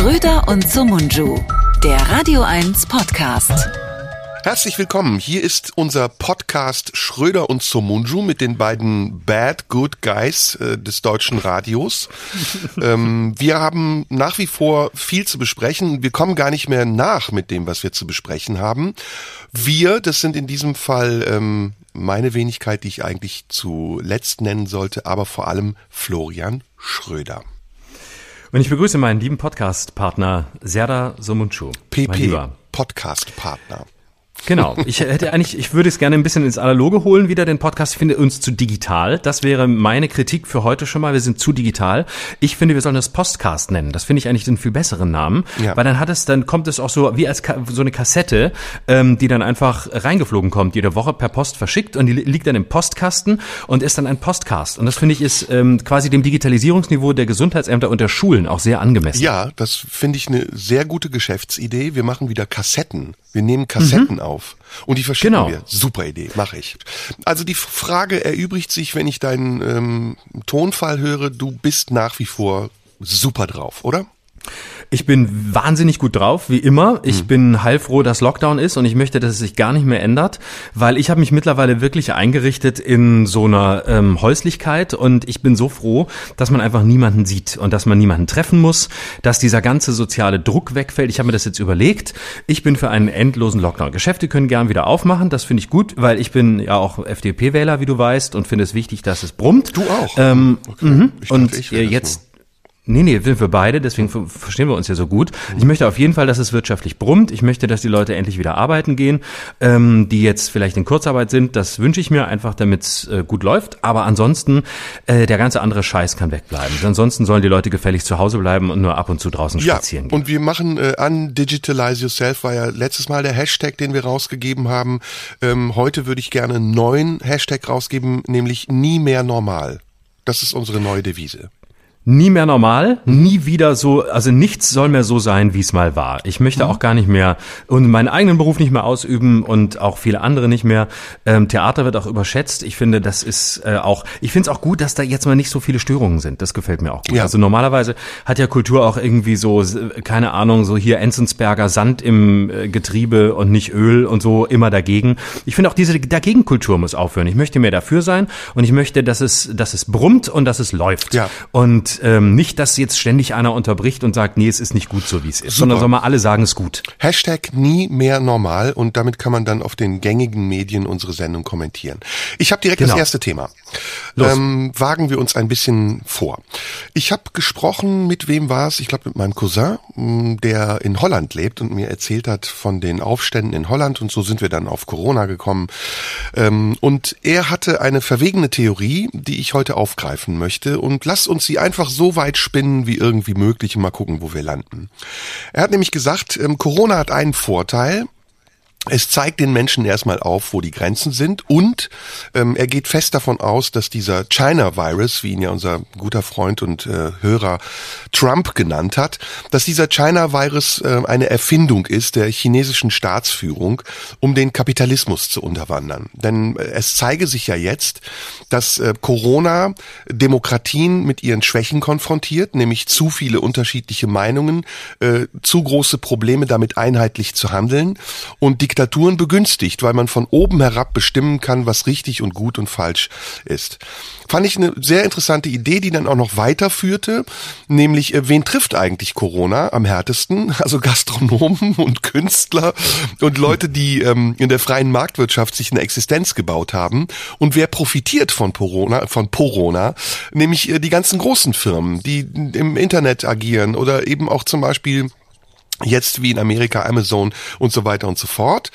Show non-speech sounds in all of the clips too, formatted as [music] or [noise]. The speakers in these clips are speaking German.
Schröder und Sumunju, der Radio 1 Podcast. Herzlich willkommen. Hier ist unser Podcast Schröder und Somunju mit den beiden Bad Good Guys äh, des deutschen Radios. [laughs] ähm, wir haben nach wie vor viel zu besprechen. Wir kommen gar nicht mehr nach mit dem, was wir zu besprechen haben. Wir, das sind in diesem Fall ähm, meine Wenigkeit, die ich eigentlich zuletzt nennen sollte, aber vor allem Florian Schröder. Und ich begrüße meinen lieben Podcast-Partner Serda Somunchu. PP, Podcast-Partner. Genau. [laughs] Ich hätte eigentlich, ich würde es gerne ein bisschen ins Analoge holen, wieder den Podcast. Ich finde uns zu digital. Das wäre meine Kritik für heute schon mal. Wir sind zu digital. Ich finde, wir sollen das Postcast nennen. Das finde ich eigentlich den viel besseren Namen. Ja. Weil dann hat es, dann kommt es auch so wie als so eine Kassette, ähm, die dann einfach reingeflogen kommt, jede Woche per Post verschickt und die liegt dann im Postkasten und ist dann ein Postcast. Und das finde ich ist ähm, quasi dem Digitalisierungsniveau der Gesundheitsämter und der Schulen auch sehr angemessen. Ja, das finde ich eine sehr gute Geschäftsidee. Wir machen wieder Kassetten. Wir nehmen Kassetten mhm. auf und die verschicken genau. wir. Super Idee, mache ich. Also die Frage erübrigt sich, wenn ich deinen ähm, Tonfall höre, du bist nach wie vor super drauf, oder? Ich bin wahnsinnig gut drauf, wie immer. Ich mhm. bin heilfroh, dass Lockdown ist und ich möchte, dass es sich gar nicht mehr ändert, weil ich habe mich mittlerweile wirklich eingerichtet in so einer ähm, Häuslichkeit und ich bin so froh, dass man einfach niemanden sieht und dass man niemanden treffen muss, dass dieser ganze soziale Druck wegfällt. Ich habe mir das jetzt überlegt. Ich bin für einen endlosen Lockdown. Geschäfte können gern wieder aufmachen, das finde ich gut, weil ich bin ja auch FDP-Wähler, wie du weißt, und finde es wichtig, dass es brummt. Du auch. Ähm, okay. Mhm. Und jetzt Nee, nee, sind wir beide, deswegen verstehen wir uns ja so gut. Ich möchte auf jeden Fall, dass es wirtschaftlich brummt. Ich möchte, dass die Leute endlich wieder arbeiten gehen, ähm, die jetzt vielleicht in Kurzarbeit sind. Das wünsche ich mir einfach, damit es äh, gut läuft. Aber ansonsten, äh, der ganze andere Scheiß kann wegbleiben. Ansonsten sollen die Leute gefällig zu Hause bleiben und nur ab und zu draußen ja, spazieren gehen. Und wir machen äh, an Digitalize Yourself war ja letztes Mal der Hashtag, den wir rausgegeben haben. Ähm, heute würde ich gerne einen neuen Hashtag rausgeben, nämlich nie mehr normal. Das ist unsere neue Devise nie mehr normal, nie wieder so, also nichts soll mehr so sein, wie es mal war. Ich möchte mhm. auch gar nicht mehr und meinen eigenen Beruf nicht mehr ausüben und auch viele andere nicht mehr. Ähm, Theater wird auch überschätzt. Ich finde, das ist äh, auch, ich finde es auch gut, dass da jetzt mal nicht so viele Störungen sind. Das gefällt mir auch gut. Ja. Also normalerweise hat ja Kultur auch irgendwie so, keine Ahnung, so hier Enzensberger Sand im äh, Getriebe und nicht Öl und so immer dagegen. Ich finde auch diese Dagegenkultur muss aufhören. Ich möchte mehr dafür sein und ich möchte, dass es, dass es brummt und dass es läuft. Ja. Und ähm, nicht, dass jetzt ständig einer unterbricht und sagt, nee, es ist nicht gut so, wie es ist, Super. sondern soll mal alle sagen, es ist gut. Hashtag nie mehr normal und damit kann man dann auf den gängigen Medien unsere Sendung kommentieren. Ich habe direkt genau. das erste Thema. Ähm, wagen wir uns ein bisschen vor. Ich habe gesprochen, mit wem war es? Ich glaube mit meinem Cousin, mm, der in Holland lebt und mir erzählt hat von den Aufständen in Holland und so sind wir dann auf Corona gekommen. Ähm, und er hatte eine verwegene Theorie, die ich heute aufgreifen möchte und lass uns sie einfach so weit spinnen wie irgendwie möglich und mal gucken, wo wir landen. Er hat nämlich gesagt, ähm, Corona hat einen Vorteil, es zeigt den Menschen erstmal auf, wo die Grenzen sind und ähm, er geht fest davon aus, dass dieser China-Virus, wie ihn ja unser guter Freund und äh, Hörer Trump genannt hat, dass dieser China-Virus äh, eine Erfindung ist der chinesischen Staatsführung, um den Kapitalismus zu unterwandern. Denn äh, es zeige sich ja jetzt, dass äh, Corona Demokratien mit ihren Schwächen konfrontiert, nämlich zu viele unterschiedliche Meinungen, äh, zu große Probleme damit einheitlich zu handeln und die Diktaturen begünstigt, weil man von oben herab bestimmen kann, was richtig und gut und falsch ist. Fand ich eine sehr interessante Idee, die dann auch noch weiterführte, nämlich äh, wen trifft eigentlich Corona am härtesten? [laughs] Also Gastronomen und Künstler und Leute, die ähm, in der freien Marktwirtschaft sich eine Existenz gebaut haben. Und wer profitiert von Corona, von Corona, nämlich äh, die ganzen großen Firmen, die im Internet agieren oder eben auch zum Beispiel Jetzt wie in Amerika Amazon und so weiter und so fort.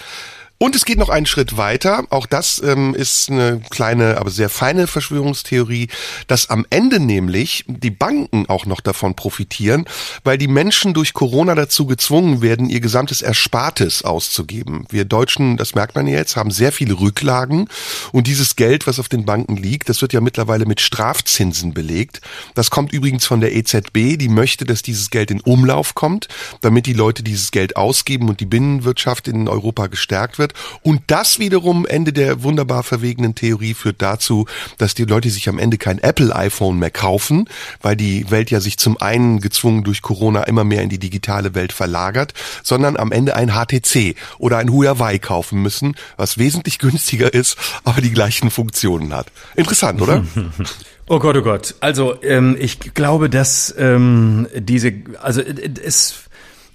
Und es geht noch einen Schritt weiter. Auch das ähm, ist eine kleine, aber sehr feine Verschwörungstheorie, dass am Ende nämlich die Banken auch noch davon profitieren, weil die Menschen durch Corona dazu gezwungen werden, ihr gesamtes Erspartes auszugeben. Wir Deutschen, das merkt man jetzt, haben sehr viele Rücklagen und dieses Geld, was auf den Banken liegt, das wird ja mittlerweile mit Strafzinsen belegt. Das kommt übrigens von der EZB, die möchte, dass dieses Geld in Umlauf kommt, damit die Leute dieses Geld ausgeben und die Binnenwirtschaft in Europa gestärkt wird wird. Und das wiederum, Ende der wunderbar verwegenen Theorie, führt dazu, dass die Leute sich am Ende kein Apple-iPhone mehr kaufen, weil die Welt ja sich zum einen gezwungen durch Corona immer mehr in die digitale Welt verlagert, sondern am Ende ein HTC oder ein Huawei kaufen müssen, was wesentlich [laughs] günstiger ist, aber die gleichen Funktionen hat. Interessant, oder? [laughs] Oh Gott, oh Gott. Also ähm, ich glaube, dass ähm, diese, also äh, es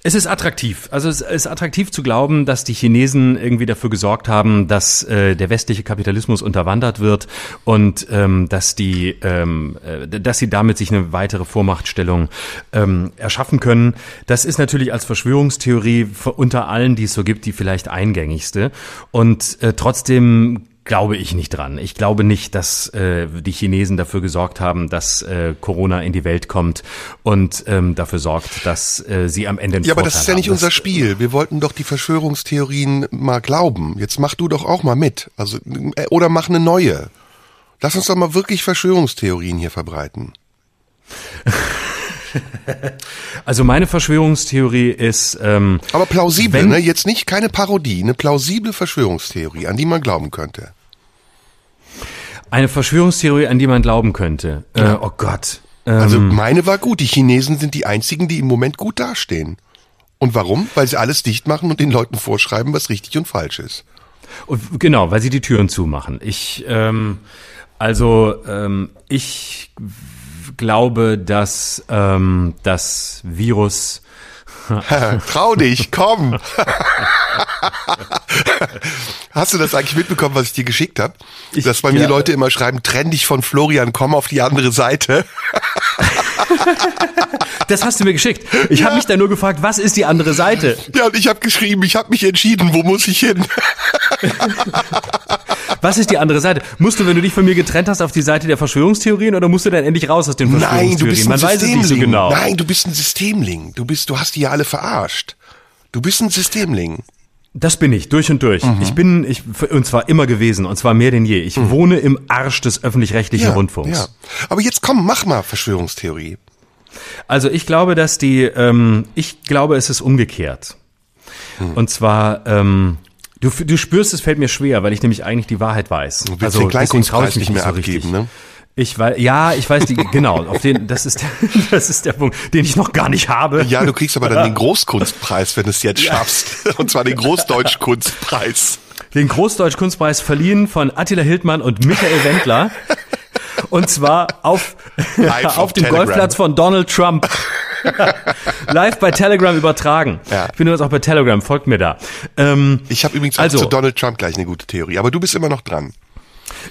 es ist attraktiv. Also es ist attraktiv zu glauben, dass die Chinesen irgendwie dafür gesorgt haben, dass äh, der westliche Kapitalismus unterwandert wird und ähm, dass die, ähm, äh, dass sie damit sich eine weitere Vormachtstellung ähm, erschaffen können. Das ist natürlich als Verschwörungstheorie unter allen, die es so gibt, die vielleicht eingängigste. Und äh, trotzdem glaube ich nicht dran. Ich glaube nicht, dass äh, die Chinesen dafür gesorgt haben, dass äh, Corona in die Welt kommt und ähm, dafür sorgt, dass äh, sie am Ende. ja, aber das ist ja nicht haben. unser Spiel. Wir wollten doch die Verschwörungstheorien mal glauben. Jetzt mach du doch auch mal mit. Also äh, oder mach eine neue. Lass uns doch mal wirklich Verschwörungstheorien hier verbreiten. [laughs] [laughs] Also meine Verschwörungstheorie ist. Ähm, Aber plausibel, wenn, ne? Jetzt nicht keine Parodie, eine plausible Verschwörungstheorie, an die man glauben könnte. Eine Verschwörungstheorie, an die man glauben könnte. Äh, ja. Äh, oh Gott. Also ähm, also meine war gut. Die Chinesen sind die einzigen, die im Moment gut dastehen. Und warum? Weil sie alles dicht machen und den Leuten vorschreiben, was richtig und falsch ist. Und genau, weil sie die Türen zumachen. Ich, ähm, also ähm, ich glaube, dass ähm, das Virus [laughs] Trau dich, komm. Hast du das eigentlich mitbekommen, was ich dir geschickt habe? Dass bei mir Leute immer schreiben, trenn dich von Florian, komm auf die andere Seite. das hast du mir geschickt. Ich ja. habe mich da nur gefragt, was ist die andere Seite? Ja, und ich habe geschrieben, ich habe mich entschieden, wo muss ich hin? [laughs] Was ist die andere Seite? Musst du, wenn du dich von mir getrennt hast, auf die Seite der Verschwörungstheorien oder musst du dann endlich raus aus den Verschwörungstheorien? Nein, du bist ein Man Systemling. weiß es nicht so genau. Nein, du bist ein Systemling. Du bist, du hast die ja alle verarscht. Du bist ein Systemling. Das bin ich, durch und durch. Mhm. Ich bin, ich, und zwar immer gewesen, und zwar mehr denn je. Ich mhm. wohne im Arsch des öffentlich-rechtlichen ja, Rundfunks. Ja. Aber jetzt komm, mach mal Verschwörungstheorie. Also ich glaube, dass die, ähm, ich glaube, es ist umgekehrt. Mhm. Und zwar, ähm, Du, du spürst, es fällt mir schwer, weil ich nämlich eigentlich die Wahrheit weiß. Du willst also, den Kleinkunstpreis nicht mehr so abgeben, ne? Ich weiß, ja, ich weiß die, genau, auf den, das ist, der, [laughs] das ist der Punkt, den ich noch gar nicht habe. Ja, du kriegst aber dann den [laughs] Großkunstpreis, wenn du es jetzt schaffst. [laughs] Und zwar den Großdeutschkunstpreis. Den Großdeutschkunstpreis verliehen von Attila Hildmann und Michael Wendler. Und zwar auf, auf dem Telegram. Golfplatz von Donald Trump. [laughs] Live bei Telegram übertragen. Ja. Ich bin übrigens auch bei Telegram, folgt mir da. Ähm, ich habe übrigens auch also, zu Donald Trump gleich eine gute Theorie, aber du bist immer noch dran.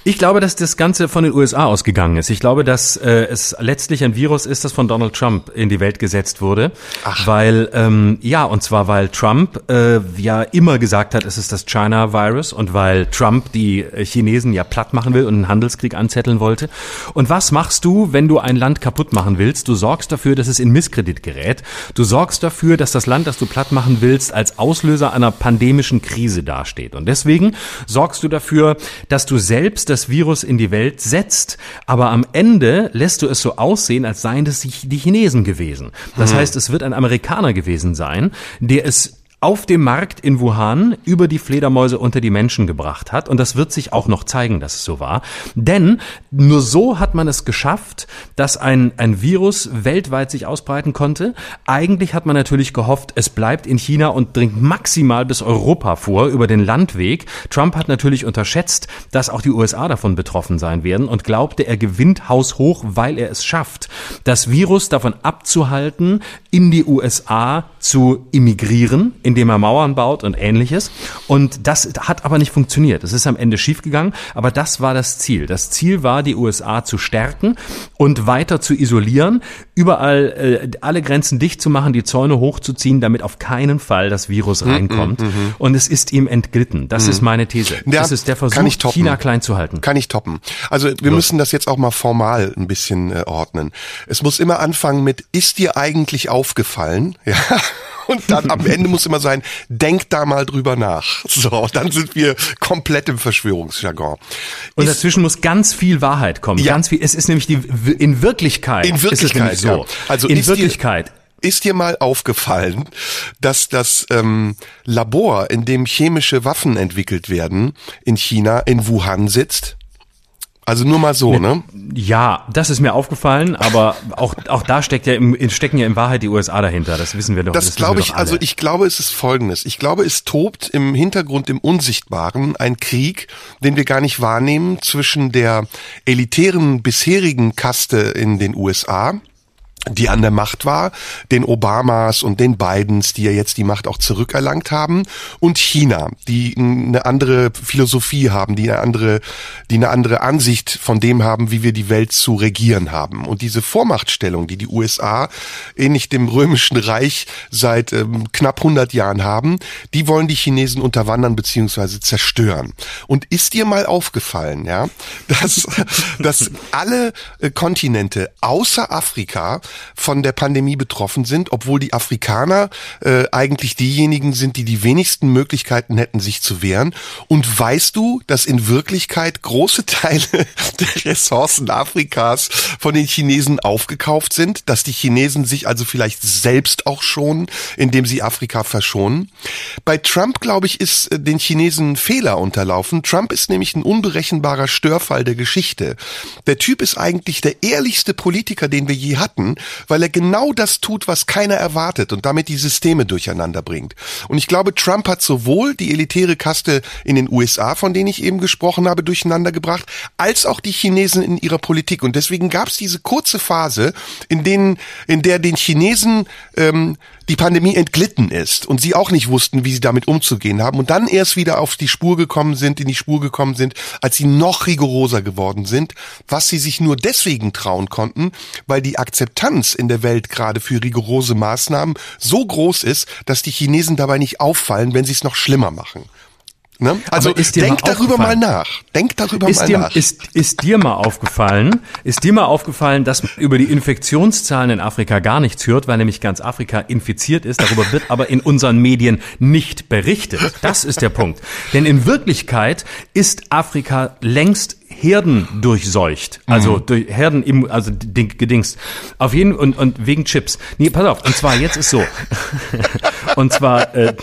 Ich glaube, dass das Ganze von den USA ausgegangen ist. Ich glaube, dass äh, es letztlich ein Virus ist, das von Donald Trump in die Welt gesetzt wurde. Ach. Weil, ähm, ja, und zwar weil Trump äh, ja immer gesagt hat, es ist das China-Virus und weil Trump die Chinesen ja platt machen will und einen Handelskrieg anzetteln wollte. Und was machst du, wenn du ein Land kaputt machen willst? Du sorgst dafür, dass es in Misskredit gerät. Du sorgst dafür, dass das Land, das du platt machen willst, als Auslöser einer pandemischen Krise dasteht. Und deswegen sorgst du dafür, dass du selbst selbst das Virus in die Welt setzt, aber am Ende lässt du es so aussehen, als seien das die Chinesen gewesen. Das hm. heißt, es wird ein Amerikaner gewesen sein, der es auf dem Markt in Wuhan über die Fledermäuse unter die Menschen gebracht hat. Und das wird sich auch noch zeigen, dass es so war. Denn nur so hat man es geschafft, dass ein, ein Virus weltweit sich ausbreiten konnte. Eigentlich hat man natürlich gehofft, es bleibt in China und dringt maximal bis Europa vor über den Landweg. Trump hat natürlich unterschätzt, dass auch die USA davon betroffen sein werden und glaubte, er gewinnt haushoch, weil er es schafft, das Virus davon abzuhalten, in die USA zu immigrieren, indem er Mauern baut und ähnliches. Und das hat aber nicht funktioniert. Es ist am Ende schiefgegangen, aber das war das Ziel. Das Ziel war, die USA zu stärken und weiter zu isolieren, überall äh, alle Grenzen dicht zu machen, die Zäune hochzuziehen, damit auf keinen Fall das Virus mhm, reinkommt. Mm, mm, mm, und es ist ihm entglitten. Das ist meine These. Ja, das ist der Versuch, China klein zu halten. Kann ich toppen. Also wir Los. müssen das jetzt auch mal formal ein bisschen äh, ordnen. Es muss immer anfangen mit, ist dir eigentlich aufgefallen? [laughs] Ja. Und dann am Ende muss immer sein, denk da mal drüber nach. So, dann sind wir komplett im Verschwörungsjargon. Und ist, dazwischen muss ganz viel Wahrheit kommen. Ja. Ganz viel. Es ist nämlich die, in Wirklichkeit. In Wirklichkeit, ist es so. Ja. Also in Wirklichkeit Ist dir mal aufgefallen, dass das ähm, Labor, in dem chemische Waffen entwickelt werden, in China, in Wuhan sitzt? Also nur mal so, ne? Ja, das ist mir aufgefallen, aber auch, auch da steckt ja im, stecken ja in Wahrheit die USA dahinter. Das wissen wir doch. Das, das glaube ich, also ich glaube, es ist folgendes. Ich glaube, es tobt im Hintergrund, im Unsichtbaren, ein Krieg, den wir gar nicht wahrnehmen zwischen der elitären bisherigen Kaste in den USA, die an der Macht war, den Obamas und den Bidens, die ja jetzt die Macht auch zurückerlangt haben, und China, die eine andere Philosophie haben, die eine andere, die eine andere Ansicht von dem haben, wie wir die Welt zu regieren haben. Und diese Vormachtstellung, die die USA ähnlich dem römischen Reich seit ähm, knapp 100 Jahren haben, die wollen die Chinesen unterwandern beziehungsweise zerstören. Und ist dir mal aufgefallen, ja, [laughs] dass, dass alle äh, Kontinente außer Afrika von der Pandemie betroffen sind, obwohl die Afrikaner äh, eigentlich diejenigen sind, die die wenigsten Möglichkeiten hätten, sich zu wehren. Und weißt du, dass in Wirklichkeit große [laughs] Teile der Ressourcen Afrikas von den Chinesen aufgekauft sind, dass die Chinesen sich also vielleicht selbst auch schonen, indem sie Afrika verschonen? Bei Trump, glaube ich, ist äh, den Chinesen Fehler unterlaufen. Trump ist nämlich ein unberechenbarer Störfall der Geschichte. Der Typ ist eigentlich der ehrlichste Politiker, den wir je hatten, weil er genau das tut, was keiner erwartet und damit die Systeme durcheinander bringt. Und ich glaube, Trump hat sowohl die elitäre Kaste in den USA, von denen ich eben gesprochen habe, durcheinander gebracht, als auch die Chinesen in ihrer Politik. Und deswegen gab es diese kurze Phase, in denen, in der den Chinesen ähm, die Pandemie entglitten ist und sie auch nicht wussten, wie sie damit umzugehen haben und dann erst wieder auf die Spur gekommen sind, in die Spur gekommen sind, als sie noch rigoroser geworden sind, was sie sich nur deswegen trauen konnten, weil die Akzeptanz in der Welt gerade für rigorose Maßnahmen so groß ist, dass die Chinesen dabei nicht auffallen, wenn sie es noch schlimmer machen. Ne? Also denk darüber mal nach. Denk darüber ist mal dir, nach. Ist, ist dir mal aufgefallen, ist dir mal aufgefallen, dass man über die Infektionszahlen in Afrika gar nichts hört, weil nämlich ganz Afrika infiziert ist. Darüber wird aber in unseren Medien nicht berichtet. Das ist der Punkt. Denn in Wirklichkeit ist Afrika längst Herden durchseucht. Also mhm. durch Herden im, also gedingst. Auf jeden und, und wegen Chips. Nee, pass auf. Und zwar jetzt ist so. [laughs] und zwar äh,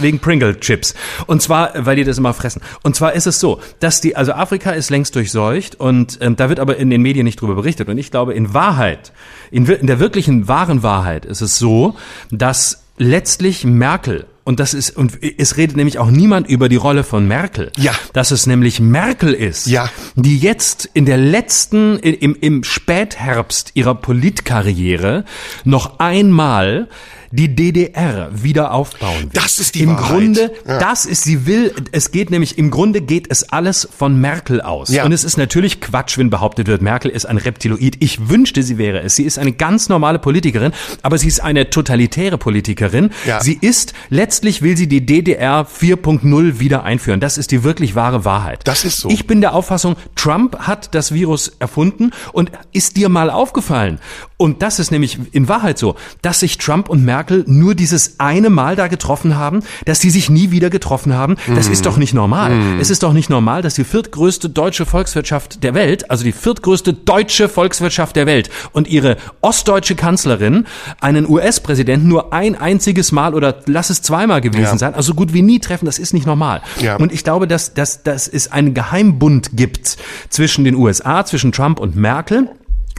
wegen Pringle Chips. Und zwar, weil die das immer fressen. Und zwar ist es so, dass die, also Afrika ist längst durchseucht und ähm, da wird aber in den Medien nicht drüber berichtet. Und ich glaube, in Wahrheit, in, in der wirklichen wahren Wahrheit ist es so, dass letztlich Merkel und das ist, und es redet nämlich auch niemand über die Rolle von Merkel. Ja. Dass es nämlich Merkel ist, ja. die jetzt in der letzten, im, im Spätherbst ihrer Politkarriere noch einmal die DDR wieder aufbauen will. Das ist die Im Wahrheit. Grunde, ja. das ist, sie will, es geht nämlich, im Grunde geht es alles von Merkel aus. Ja. Und es ist natürlich Quatsch, wenn behauptet wird, Merkel ist ein Reptiloid. Ich wünschte, sie wäre es. Sie ist eine ganz normale Politikerin, aber sie ist eine totalitäre Politikerin. Ja. Sie ist, letztlich will sie die DDR 4.0 wieder einführen. Das ist die wirklich wahre Wahrheit. Das ist so. Ich bin der Auffassung, Trump hat das Virus erfunden und ist dir mal aufgefallen. Und das ist nämlich in Wahrheit so, dass sich Trump und Merkel nur dieses eine Mal da getroffen haben, dass sie sich nie wieder getroffen haben. Das mm. ist doch nicht normal. Mm. Es ist doch nicht normal, dass die viertgrößte deutsche Volkswirtschaft der Welt, also die viertgrößte deutsche Volkswirtschaft der Welt und ihre ostdeutsche Kanzlerin einen US-Präsidenten nur ein einziges Mal oder lass es zweimal gewesen ja. sein, also gut wie nie treffen, das ist nicht normal. Ja. Und ich glaube, dass, dass, dass es einen Geheimbund gibt zwischen den USA, zwischen Trump und Merkel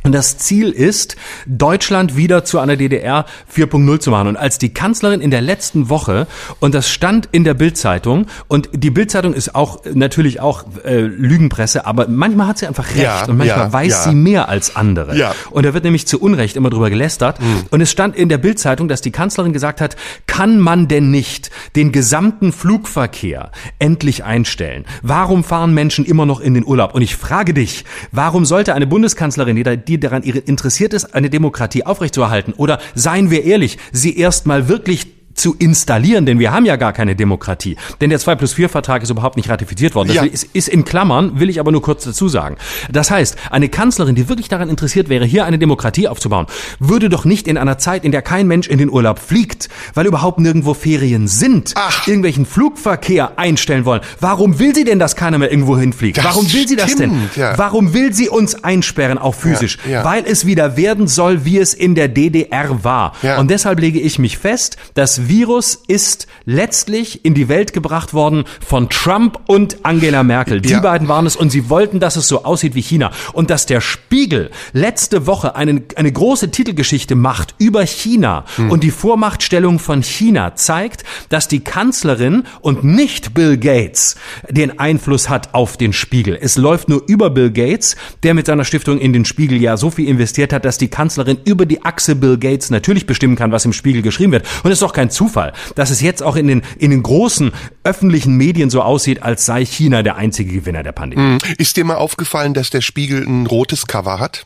und das Ziel ist, Deutschland wieder zu einer DDR 4.0 zu machen. Und als die Kanzlerin in der letzten Woche, und das stand in der Bildzeitung, und die Bildzeitung ist auch natürlich auch äh, Lügenpresse, aber manchmal hat sie einfach recht ja, und manchmal ja, weiß ja. sie mehr als andere. Ja. Und da wird nämlich zu Unrecht immer drüber gelästert. Mhm. Und es stand in der Bildzeitung, dass die Kanzlerin gesagt hat, kann man denn nicht den gesamten Flugverkehr endlich einstellen? Warum fahren Menschen immer noch in den Urlaub? Und ich frage dich, warum sollte eine Bundeskanzlerin, die da die daran interessiert ist, eine Demokratie aufrechtzuerhalten? Oder seien wir ehrlich, sie erstmal wirklich zu installieren, denn wir haben ja gar keine Demokratie. Denn der 2 plus 4 Vertrag ist überhaupt nicht ratifiziert worden. Das ja. ist, ist in Klammern, will ich aber nur kurz dazu sagen. Das heißt, eine Kanzlerin, die wirklich daran interessiert wäre, hier eine Demokratie aufzubauen, würde doch nicht in einer Zeit, in der kein Mensch in den Urlaub fliegt, weil überhaupt nirgendwo Ferien sind, Ach. irgendwelchen Flugverkehr einstellen wollen. Warum will sie denn, dass keiner mehr irgendwo hinfliegt? Das Warum will sie das stimmt, denn? Ja. Warum will sie uns einsperren, auch physisch? Ja. Weil es wieder werden soll, wie es in der DDR war. Und deshalb lege ich mich fest, das Virus ist letztlich in die Welt gebracht worden von Trump und Angela Merkel. Die beiden waren es und sie wollten, dass es so aussieht wie China. Und dass der Spiegel letzte Woche einen, eine große Titelgeschichte macht über China hm. und die Vormachtstellung von China zeigt, dass die Kanzlerin und nicht Bill Gates den Einfluss hat auf den Spiegel. Es läuft nur über Bill Gates, der mit seiner Stiftung in den Spiegel ja so viel investiert hat, dass die Kanzlerin über die Achse Bill Gates natürlich bestimmen kann, was im Spiegel geschrieben wird. Und es ist doch kein Zufall, dass es jetzt auch in den, in den großen öffentlichen Medien so aussieht, als sei China der einzige Gewinner der Pandemie. Hm. Ist dir mal aufgefallen, dass der Spiegel ein rotes Cover hat?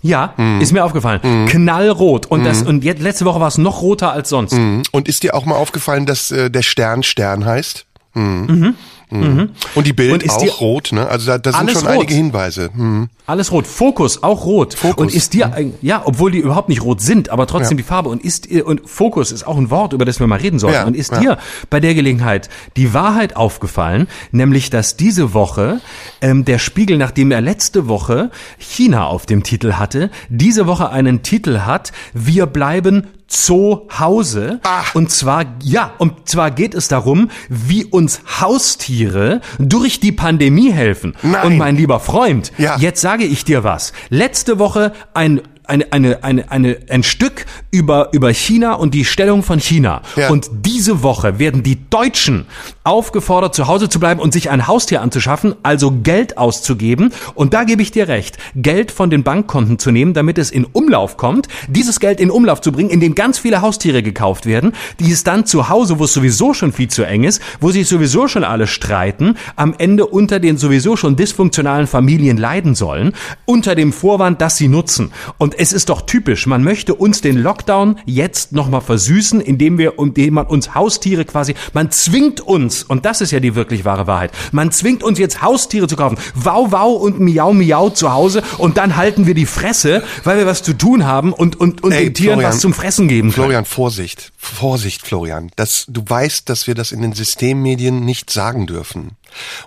Ja, mm. ist mir aufgefallen. Mm. Knallrot. Und das, und jetzt, letzte Woche war es noch roter als sonst. Mm. Und ist dir auch mal aufgefallen, dass äh, der Stern Stern heißt? Mhm. Mhm. Und die Bild und auch die, rot, ne? Also da, da sind schon rot. einige Hinweise. Mhm. Alles rot. Fokus auch rot. Fokus. Und ist dir, mhm. ja, obwohl die überhaupt nicht rot sind, aber trotzdem ja. die Farbe. Und ist und Fokus ist auch ein Wort, über das wir mal reden sollten. Ja. Und ist ja. dir bei der Gelegenheit die Wahrheit aufgefallen, nämlich dass diese Woche ähm, der Spiegel, nachdem er letzte Woche China auf dem Titel hatte, diese Woche einen Titel hat: Wir bleiben zu Hause. Ach. Und zwar, ja, und zwar geht es darum, wie uns Haustiere durch die Pandemie helfen. Nein. Und mein lieber Freund, ja. jetzt sage ich dir was. Letzte Woche ein eine, eine, eine, eine, ein Stück über, über China und die Stellung von China. Ja. Und diese Woche werden die Deutschen aufgefordert, zu Hause zu bleiben und sich ein Haustier anzuschaffen, also Geld auszugeben. Und da gebe ich dir recht, Geld von den Bankkonten zu nehmen, damit es in Umlauf kommt, dieses Geld in Umlauf zu bringen, in dem ganz viele Haustiere gekauft werden, die es dann zu Hause, wo es sowieso schon viel zu eng ist, wo sich sowieso schon alle streiten, am Ende unter den sowieso schon dysfunktionalen Familien leiden sollen, unter dem Vorwand, dass sie nutzen. Und es ist doch typisch. Man möchte uns den Lockdown jetzt nochmal versüßen, indem wir, indem man uns Haustiere quasi, man zwingt uns, und das ist ja die wirklich wahre Wahrheit, man zwingt uns jetzt Haustiere zu kaufen. Wow, wow und miau, miau zu Hause und dann halten wir die Fresse, weil wir was zu tun haben und, und, und Ey, den Tieren Florian, was zum Fressen geben können. Florian, Vorsicht. Vorsicht, Florian. Das, du weißt, dass wir das in den Systemmedien nicht sagen dürfen.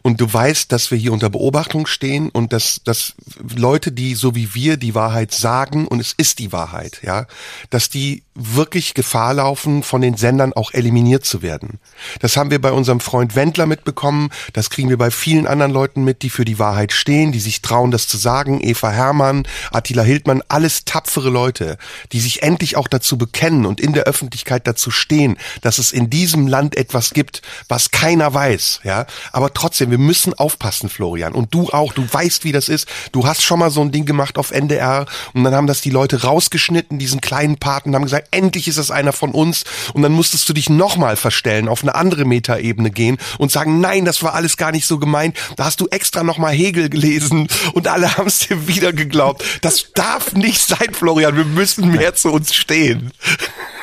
Und du weißt, dass wir hier unter Beobachtung stehen und dass, dass Leute, die so wie wir die Wahrheit sagen, und es ist die Wahrheit, ja, dass die wirklich Gefahr laufen, von den Sendern auch eliminiert zu werden. Das haben wir bei unserem Freund Wendler mitbekommen, das kriegen wir bei vielen anderen Leuten mit, die für die Wahrheit stehen, die sich trauen, das zu sagen. Eva Hermann, Attila Hildmann, alles tapfere Leute, die sich endlich auch dazu bekennen und in der Öffentlichkeit dazu stehen, dass es in diesem Land etwas gibt, was keiner weiß, ja. Aber trotzdem, wir müssen aufpassen, Florian. Und du auch, du weißt, wie das ist. Du hast schon mal so ein Ding gemacht auf NDR und dann haben das die Leute rausgeschnitten, diesen kleinen Paten, haben gesagt, endlich ist es einer von uns. Und dann musstest du dich nochmal verstellen, auf eine andere Metaebene gehen und sagen, nein, das war alles gar nicht so gemeint. Da hast du extra nochmal Hegel gelesen und alle haben es dir wieder geglaubt. Das darf nicht sein, Florian. Wir müssen mehr zu uns stehen.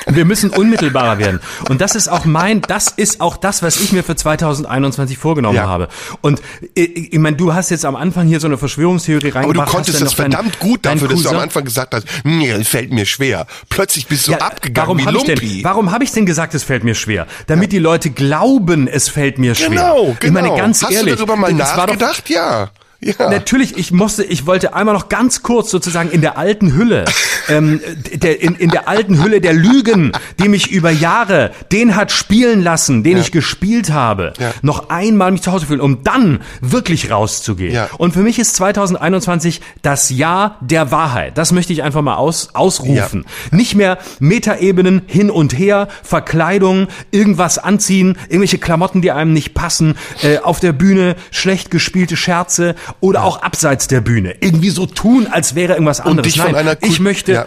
Wir müssen unmittelbarer werden. Und das ist auch mein, das ist auch das, was ich mir für 2021 vorgenommen ja. habe. Und ich, ich meine, du hast jetzt am Anfang hier so eine Verschwörungstheorie reingebracht. Aber du konntest das verdammt dein, gut dafür, dass du am Anfang gesagt hast, nee, fällt mir schwer. Plötzlich bist du ja, abgegangen warum wie hab Lumpi. Ich denn, warum habe ich denn gesagt, es fällt mir schwer? Damit ja. die Leute glauben, es fällt mir schwer. Genau, genau. Ich meine, ganz hast ehrlich. Du darüber mal nachgedacht? Doch, ja. Ja. Natürlich, ich musste, ich wollte einmal noch ganz kurz sozusagen in der alten Hülle, ähm, der, in, in der alten Hülle der Lügen, die mich über Jahre den hat spielen lassen, den ja. ich gespielt habe, ja. noch einmal mich zu Hause fühlen, um dann wirklich rauszugehen. Ja. Und für mich ist 2021 das Jahr der Wahrheit. Das möchte ich einfach mal aus, ausrufen. Nicht mehr Metaebenen hin und her, Verkleidung, irgendwas anziehen, irgendwelche Klamotten, die einem nicht passen, äh, auf der Bühne schlecht gespielte Scherze oder auch abseits der Bühne. Irgendwie so tun, als wäre irgendwas anderes. Nein, ich möchte, ja.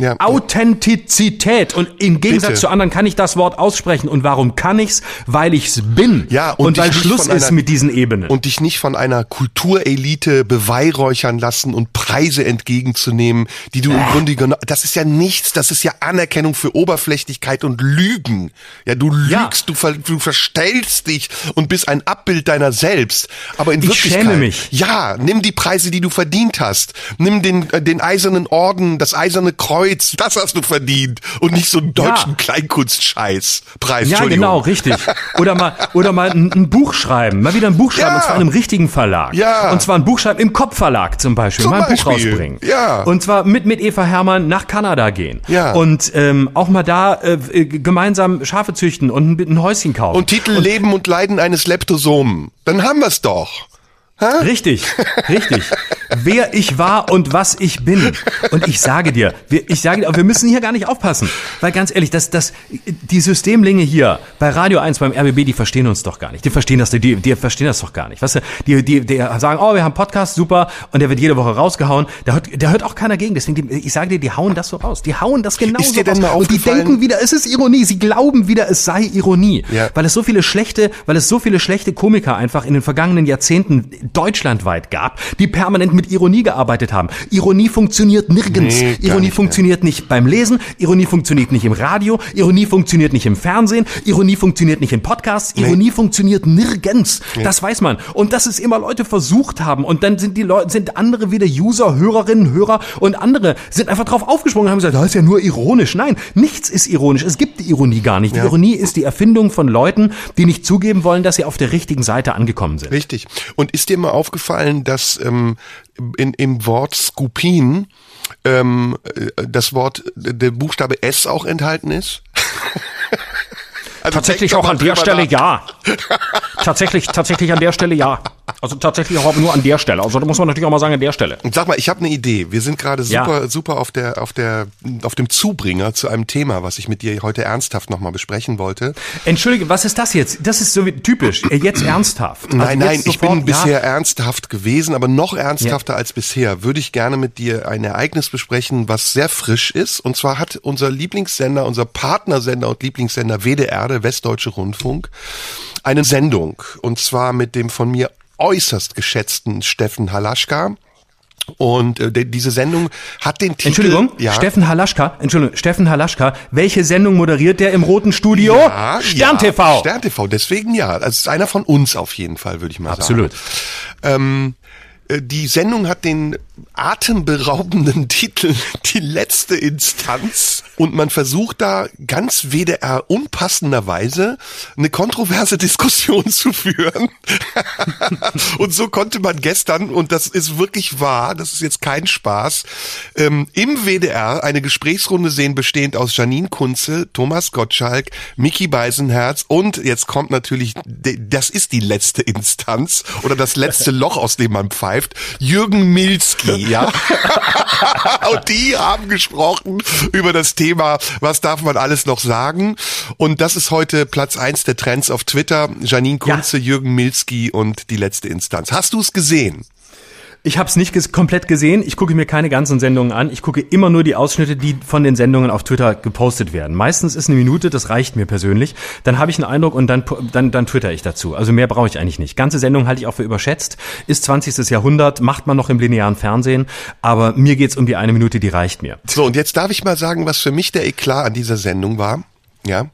Ja. Authentizität. Und im Gegensatz Bitte. zu anderen kann ich das Wort aussprechen. Und warum kann ich's? Weil ich's bin. Ja, und, und weil Schluss ist einer, mit diesen Ebenen. Und dich nicht von einer Kulturelite beweihräuchern lassen und Preise entgegenzunehmen, die du äh. im Grunde genommen, das ist ja nichts, das ist ja Anerkennung für Oberflächlichkeit und Lügen. Ja, du lügst, ja. Du, ver, du verstellst dich und bist ein Abbild deiner selbst. Aber in ich Wirklichkeit. Schäme mich. Ja, nimm die Preise, die du verdient hast. Nimm den, äh, den eisernen Orden, das eiserne Kreuz, das hast du verdient. Und nicht so einen deutschen ja. Kleinkunstscheiß. Preis. Ja, genau, richtig. Oder mal, oder mal ein, ein, Buch schreiben. Mal wieder ein Buch schreiben, ja. und zwar in einem richtigen Verlag. Ja. Und zwar ein Buch schreiben im Kopfverlag zum Beispiel. Zum mal ein Beispiel. Buch rausbringen. Ja. Und zwar mit, mit Eva Hermann nach Kanada gehen. Ja. Und ähm, auch mal da äh, gemeinsam Schafe züchten und ein, ein Häuschen kaufen. Und Titel und, Leben und Leiden eines Leptosomen. Dann haben wir's doch. Ha? Richtig, richtig. [laughs] Wer ich war und was ich bin. Und ich sage dir, wir, ich sage dir, wir müssen hier gar nicht aufpassen. Weil ganz ehrlich, das, das, die Systemlinge hier bei Radio 1, beim RBB, die verstehen uns doch gar nicht. Die verstehen das, die, die verstehen das doch gar nicht. Weißt du, die, die, die sagen, oh, wir haben Podcast, super, und der wird jede Woche rausgehauen. Da hört, da hört auch keiner gegen. Deswegen, die, ich sage dir, die hauen das so raus. Die hauen das genau denn raus. Und die denken wieder, es ist Ironie. Sie glauben wieder, es sei Ironie. Ja. Weil es so viele schlechte, weil es so viele schlechte Komiker einfach in den vergangenen Jahrzehnten deutschlandweit gab, die permanent mit Ironie gearbeitet haben. Ironie funktioniert nirgends. Nee, Ironie nicht funktioniert nicht beim Lesen, Ironie funktioniert nicht im Radio, Ironie funktioniert nicht im Fernsehen, Ironie funktioniert nicht in Podcasts, Ironie nee. funktioniert nirgends. Nee. Das weiß man. Und dass es immer Leute versucht haben und dann sind die Leute, sind andere wieder User, Hörerinnen, Hörer und andere sind einfach drauf aufgesprungen und haben gesagt, das ist ja nur ironisch. Nein, nichts ist ironisch. Es gibt die Ironie gar nicht. Die ja. Ironie ist die Erfindung von Leuten, die nicht zugeben wollen, dass sie auf der richtigen Seite angekommen sind. Richtig. Und ist dir mal aufgefallen, dass ähm, in, im Wort Skupin ähm, äh, das Wort, der Buchstabe S auch enthalten ist? [laughs] Also tatsächlich auch an der Stelle nach. ja. [laughs] tatsächlich, tatsächlich an der Stelle ja. Also tatsächlich auch nur an der Stelle. Also da muss man natürlich auch mal sagen, an der Stelle. Sag mal, ich habe eine Idee. Wir sind gerade super, ja. super auf der, auf der, auf dem Zubringer zu einem Thema, was ich mit dir heute ernsthaft nochmal besprechen wollte. Entschuldige, was ist das jetzt? Das ist so typisch. Äh, jetzt ernsthaft. Also nein, nein, ich bin bisher ja. ernsthaft gewesen, aber noch ernsthafter ja. als bisher. Würde ich gerne mit dir ein Ereignis besprechen, was sehr frisch ist. Und zwar hat unser Lieblingssender, unser Partnersender und Lieblingssender WDR, der Westdeutsche Rundfunk, eine Sendung. Und zwar mit dem von mir äußerst geschätzten Steffen Halaschka. Und äh, diese Sendung hat den Titel. Entschuldigung, ja. Steffen Halaschka, Entschuldigung, Steffen Halaschka, welche Sendung moderiert der im roten Studio? Ja, Stern TV. Ja, Stern TV, deswegen ja. Also ist einer von uns auf jeden Fall, würde ich mal Absolut. sagen. Absolut. Ähm, äh, die Sendung hat den atemberaubenden [laughs] Titel Die letzte Instanz und man versucht da ganz WDR unpassenderweise eine kontroverse Diskussion zu führen. [laughs] und so konnte man gestern, und das ist wirklich wahr, das ist jetzt kein Spaß, ähm, im WDR eine Gesprächsrunde sehen, bestehend aus Janine Kunze, Thomas Gottschalk, Mickey Beisenherz und jetzt kommt natürlich, das ist die letzte Instanz oder das letzte [laughs] Loch, aus dem man pfeift, Jürgen Milski, ja. [laughs] und die haben gesprochen über das Thema, was darf man alles noch sagen. Und das ist heute Platz eins der Trends auf Twitter. Janine Kunze, ja. Jürgen Milski und die letzte Instanz. Hast du es gesehen? Ich habe es nicht ges komplett gesehen. Ich gucke mir keine ganzen Sendungen an. Ich gucke immer nur die Ausschnitte, die von den Sendungen auf Twitter gepostet werden. Meistens ist eine Minute, das reicht mir persönlich. Dann habe ich einen Eindruck und dann, dann, dann twitter ich dazu. Also mehr brauche ich eigentlich nicht. Ganze Sendung halte ich auch für überschätzt. Ist 20. Jahrhundert, macht man noch im linearen Fernsehen. Aber mir geht's um die eine Minute, die reicht mir. So, und jetzt darf ich mal sagen, was für mich der Eklat an dieser Sendung war. Ja.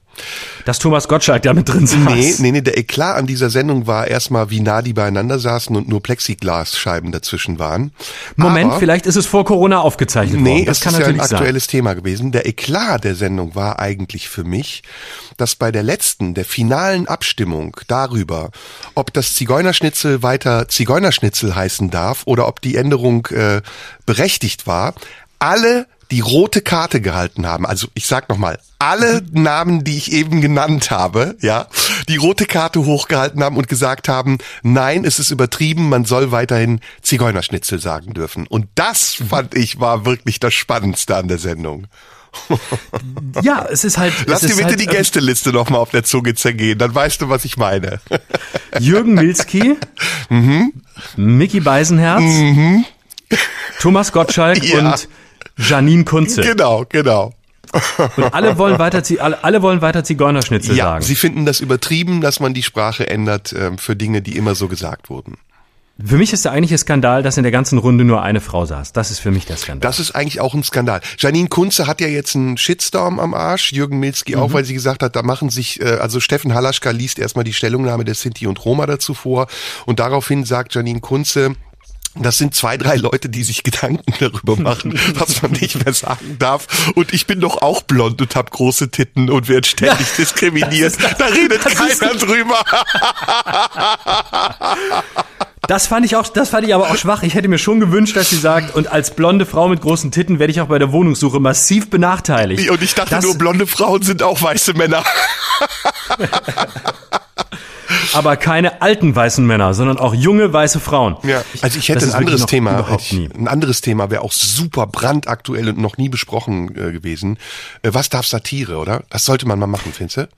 Dass Thomas Gottschalk da mit drin saß. Nee, nee, nee, der Eklat an dieser Sendung war erstmal, wie nah die beieinander saßen und nur Plexiglasscheiben dazwischen waren. Moment, Aber, vielleicht ist es vor Corona aufgezeichnet nee, worden. Nee, es ist ja ein aktuelles sein. Thema gewesen. Der Eklat der Sendung war eigentlich für mich, dass bei der letzten, der finalen Abstimmung darüber, ob das Zigeunerschnitzel weiter Zigeunerschnitzel heißen darf oder ob die Änderung äh, berechtigt war, alle die rote Karte gehalten haben, also ich sag nochmal, alle Namen, die ich eben genannt habe, ja, die rote Karte hochgehalten haben und gesagt haben, nein, es ist übertrieben, man soll weiterhin Zigeunerschnitzel sagen dürfen. Und das fand ich war wirklich das Spannendste an der Sendung. Ja, es ist halt. Lass dir bitte halt, die ähm, Gästeliste noch mal auf der Zunge zergehen, dann weißt du, was ich meine. Jürgen Milski, mhm. Mickey Beisenherz, mhm. Thomas Gottschalk ja. und Janine Kunze. Genau, genau. Und alle wollen weiter, alle, alle wollen weiter Zigeunerschnitzel ja, sagen. Sie finden das übertrieben, dass man die Sprache ändert äh, für Dinge, die immer so gesagt wurden. Für mich ist der eigentliche Skandal, dass in der ganzen Runde nur eine Frau saß. Das ist für mich der Skandal. Das ist eigentlich auch ein Skandal. Janine Kunze hat ja jetzt einen Shitstorm am Arsch, Jürgen Milski auch, mhm. weil sie gesagt hat, da machen sich, äh, also Steffen Halaschka liest erstmal die Stellungnahme der Sinti und Roma dazu vor und daraufhin sagt Janine Kunze, das sind zwei, drei Leute, die sich Gedanken darüber machen, [laughs] was man nicht mehr sagen darf. Und ich bin doch auch blond und habe große Titten und werde ständig ja, diskriminiert. Ist, da redet keiner drüber. [laughs] Das fand ich auch, das fand ich aber auch schwach. Ich hätte mir schon gewünscht, dass sie sagt, und als blonde Frau mit großen Titten werde ich auch bei der Wohnungssuche massiv benachteiligt. Und ich dachte das, nur, blonde Frauen sind auch weiße Männer. [laughs] aber keine alten weißen Männer, sondern auch junge weiße Frauen. Ja, also ich hätte ein anderes Thema. Ich, ein anderes Thema wäre auch super brandaktuell und noch nie besprochen äh, gewesen. Äh, was darf Satire, oder? Das sollte man mal machen, findest du?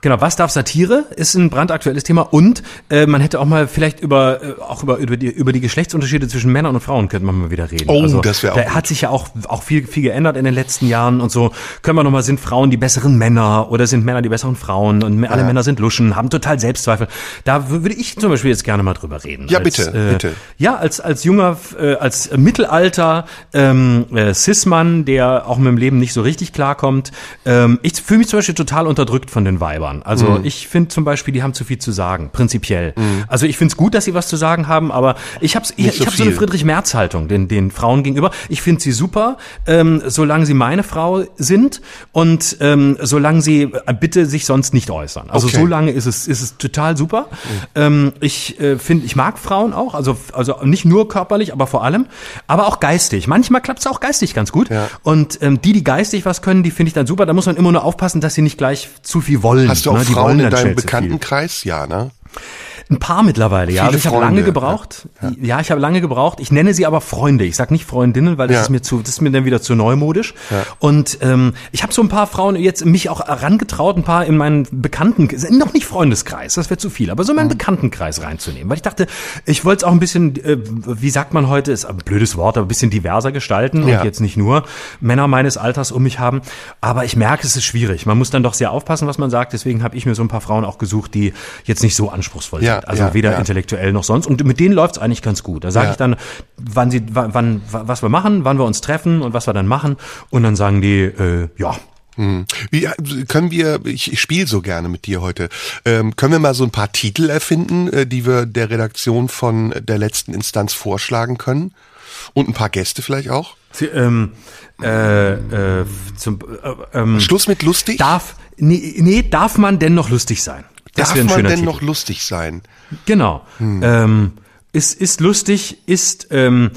Genau, was darf Satire? Ist ein brandaktuelles Thema und äh, man hätte auch mal vielleicht über äh, auch über über die über die Geschlechtsunterschiede zwischen Männern und Frauen könnte man mal wieder reden. Oh, also, das wäre auch. Da hat sich ja auch auch viel viel geändert in den letzten Jahren und so. Können wir noch mal sind Frauen die besseren Männer oder sind Männer die besseren Frauen und alle ja. Männer sind Luschen, haben total Selbstzweifel. Da würde ich zum Beispiel jetzt gerne mal drüber reden. Ja als, bitte, äh, bitte. Ja, als als junger äh, als Mittelalter ähm, äh, Cis-Mann, der auch mit dem Leben nicht so richtig klarkommt. Ähm, ich fühle mich zum Beispiel total unterdrückt von den Weibern. Weibern. Also mhm. ich finde zum Beispiel, die haben zu viel zu sagen, prinzipiell. Mhm. Also ich finde es gut, dass sie was zu sagen haben, aber ich habe ich, so ich hab so eine Friedrich-Merz-Haltung den, den Frauen gegenüber. Ich finde sie super, ähm, solange sie meine Frau sind und ähm, solange sie äh, bitte sich sonst nicht äußern. Also okay. solange ist es, ist es total super. Mhm. Ähm, ich äh, finde, ich mag Frauen auch, also, also nicht nur körperlich, aber vor allem, aber auch geistig. Manchmal klappt es auch geistig ganz gut. Ja. Und ähm, die, die geistig was können, die finde ich dann super. Da muss man immer nur aufpassen, dass sie nicht gleich zu viel wollen. Hast du auch ne? Frauen in deinem Bekanntenkreis? Ja, ne? Ein paar mittlerweile, ja. Also ich habe lange gebraucht. Ja, ja. ja ich habe lange gebraucht. Ich nenne sie aber Freunde. Ich sag nicht Freundinnen, weil das ja. ist mir zu, das ist mir dann wieder zu neumodisch. Und ähm, ich habe so ein paar Frauen jetzt mich auch herangetraut, ein paar in meinen Bekannten, noch nicht Freundeskreis, das wäre zu viel, aber so in meinen mhm. Bekanntenkreis reinzunehmen, weil ich dachte, ich wollte es auch ein bisschen, äh, wie sagt man heute, ist ein blödes Wort, aber ein bisschen diverser gestalten und jetzt nicht nur Männer meines Alters um mich haben. Aber ich merke, es ist schwierig. Man muss dann doch sehr aufpassen, was man sagt. Deswegen habe ich mir so ein paar Frauen auch gesucht, die jetzt nicht so anspruchsvoll sind. Also ja, weder ja. intellektuell noch sonst. Und mit denen läuft's eigentlich ganz gut. Da sage ja. ich dann, wann sie, wann, wann, was wir machen, wann wir uns treffen und was wir dann machen. Und dann sagen die, äh, ja, hm. Wie äh, können wir, ich, ich spiele so gerne mit dir heute, ähm, können wir mal so ein paar Titel erfinden, äh, die wir der Redaktion von der letzten Instanz vorschlagen können? Und ein paar Gäste vielleicht auch? Sie, ähm, äh, äh, zum, äh, ähm, Schluss mit lustig? Darf, nee, nee, darf man denn noch lustig sein? Das Darf man denn Titel. noch lustig sein? Genau. Hm. Ähm, ist, ist lustig, ist, ähm,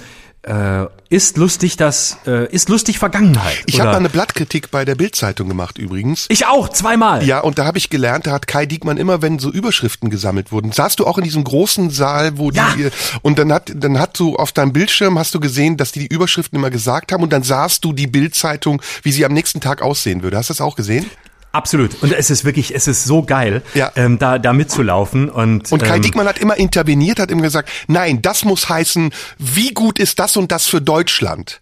äh, ist lustig das äh, ist lustig Vergangenheit. Ich habe mal eine Blattkritik bei der Bildzeitung gemacht übrigens. Ich auch zweimal. Ja und da habe ich gelernt, da hat Kai Diekmann immer, wenn so Überschriften gesammelt wurden, saßt du auch in diesem großen Saal, wo ja. die und dann hat dann hat du auf deinem Bildschirm hast du gesehen, dass die die Überschriften immer gesagt haben und dann sahst du die Bildzeitung, wie sie am nächsten Tag aussehen würde. Hast du das auch gesehen? Absolut. Und es ist wirklich, es ist so geil, ja. ähm, da, da mitzulaufen. Und, und Kai ähm, Diekmann hat immer interveniert, hat immer gesagt, nein, das muss heißen, wie gut ist das und das für Deutschland?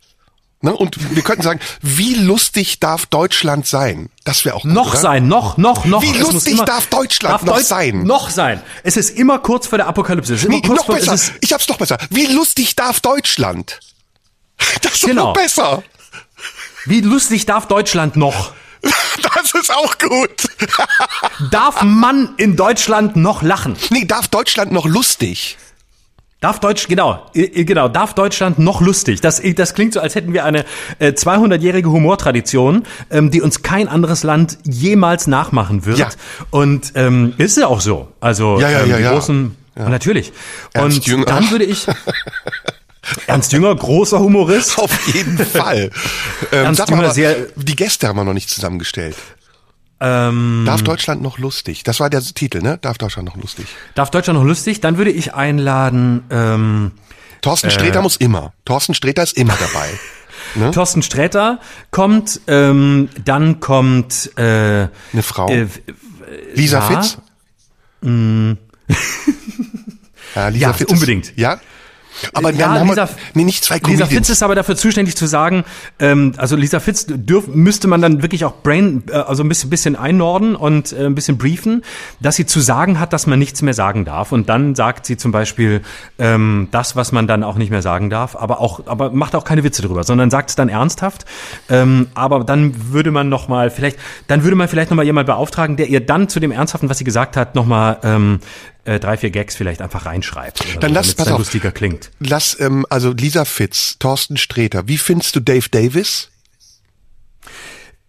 Ne? Und wir könnten sagen, wie lustig darf Deutschland sein? Das wäre auch gut, Noch oder? sein, noch, noch, noch. Wie lustig immer, darf Deutschland darf noch Deut sein? Noch sein. Es ist immer kurz vor der Apokalypse. Es ist nee, noch vor, besser. ich hab's noch besser. Wie lustig darf Deutschland? [laughs] Das ist genau. noch besser. Wie lustig darf Deutschland noch? Das ist auch gut. [laughs] Darf man in Deutschland noch lachen? Nee, darf Deutschland noch lustig? Darf Deutsch, genau, genau, darf Deutschland noch lustig? Das, das klingt so, als hätten wir eine äh, 200-jährige Humortradition, ähm, die uns kein anderes Land jemals nachmachen wird. Ja. Und ähm, ist ja auch so. Also ja, ja, ähm, ja, ja. großen, ja. natürlich. Ernst Und Jünger. dann würde ich [laughs] Ernst Jünger, großer Humorist. Auf jeden Fall. [laughs] ähm, Ernst Jünger, mal, sehr. Die Gäste haben wir noch nicht zusammengestellt. Ähm, Darf Deutschland noch lustig? Das war der Titel, ne? Darf Deutschland noch lustig? Darf Deutschland noch lustig? Dann würde ich einladen. Ähm, Thorsten Sträter äh, muss immer. Thorsten Sträter ist immer dabei. [laughs] Ne? Thorsten Sträter kommt, ähm, dann kommt äh, eine Frau. Äh, Lisa ja, Fitz. Mm. [laughs] ja, Lisa ja, Fitz unbedingt. ja. Aber ja, dann Lisa, wir, nee, nicht zwei Comedians. Lisa Fitz ist aber dafür zuständig zu sagen, ähm, also Lisa Fitz dürf, müsste man dann wirklich auch Brain, äh, also ein bisschen, bisschen einnorden und äh, ein bisschen briefen, dass sie zu sagen hat, dass man nichts mehr sagen darf. Und dann sagt sie zum Beispiel ähm, das, was man dann auch nicht mehr sagen darf, aber auch, aber macht auch keine Witze drüber, sondern sagt es dann ernsthaft. Ähm, aber dann würde man noch mal vielleicht, dann würde man vielleicht noch mal jemand beauftragen, der ihr dann zu dem Ernsthaften, was sie gesagt hat, noch mal ähm, äh, drei, vier Gags vielleicht einfach reinschreibt. Dann so, lass, pass auf, lustiger klingt. Lass, ähm, also Lisa Fitz, Thorsten Sträter, wie findest du Dave Davis?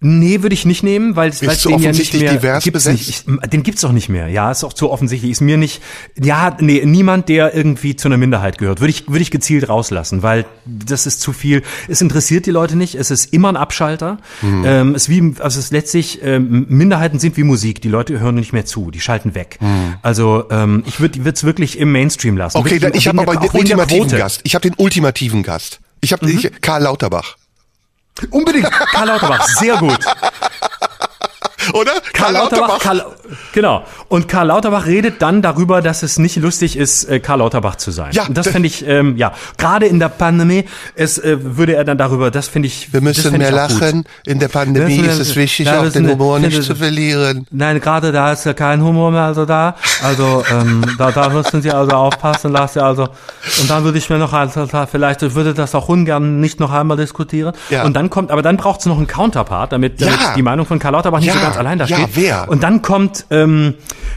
Nee, würde ich nicht nehmen, weil es den ja nicht mehr divers gibt's nicht. Ich, den gibt's auch nicht mehr. Ja, ist auch zu offensichtlich. Ist mir nicht. Ja, nee, niemand, der irgendwie zu einer Minderheit gehört, würde ich würde ich gezielt rauslassen, weil das ist zu viel. Es interessiert die Leute nicht. Es ist immer ein Abschalter. Mhm. Ähm, es ist wie also es ist letztlich ähm, Minderheiten sind wie Musik. Die Leute hören nicht mehr zu. Die schalten weg. Mhm. Also ähm, ich würde würde es wirklich im Mainstream lassen. Okay, dann ich habe aber den ultimativen Gast. Ich habe den ultimativen Gast. Ich habe mhm. Karl Lauterbach. Unbedingt. Karl Lauterbach, sehr gut. Oder? Karl, Karl Lauterbach. Karl, genau. Und Karl Lauterbach redet dann darüber, dass es nicht lustig ist, äh, Karl Lauterbach zu sein. Ja. Und das finde ich, ähm, ja, gerade in der Pandemie, es äh, würde er dann darüber, das finde ich. Wir müssen mehr lachen. In der Pandemie ist es wichtig, ja, auch den Humor nicht zu verlieren. Nein, gerade da ist ja kein Humor mehr also da. Also ähm, da, da müssen Sie also aufpassen, lassen also. Und dann würde ich mir noch also, vielleicht würde das auch ungern nicht noch einmal diskutieren. Ja. Und dann kommt, aber dann braucht es noch einen Counterpart, damit, damit ja. die Meinung von Karl Lauterbach nicht so ganz allein da steht. Ja, wer? Und dann kommt, ähm,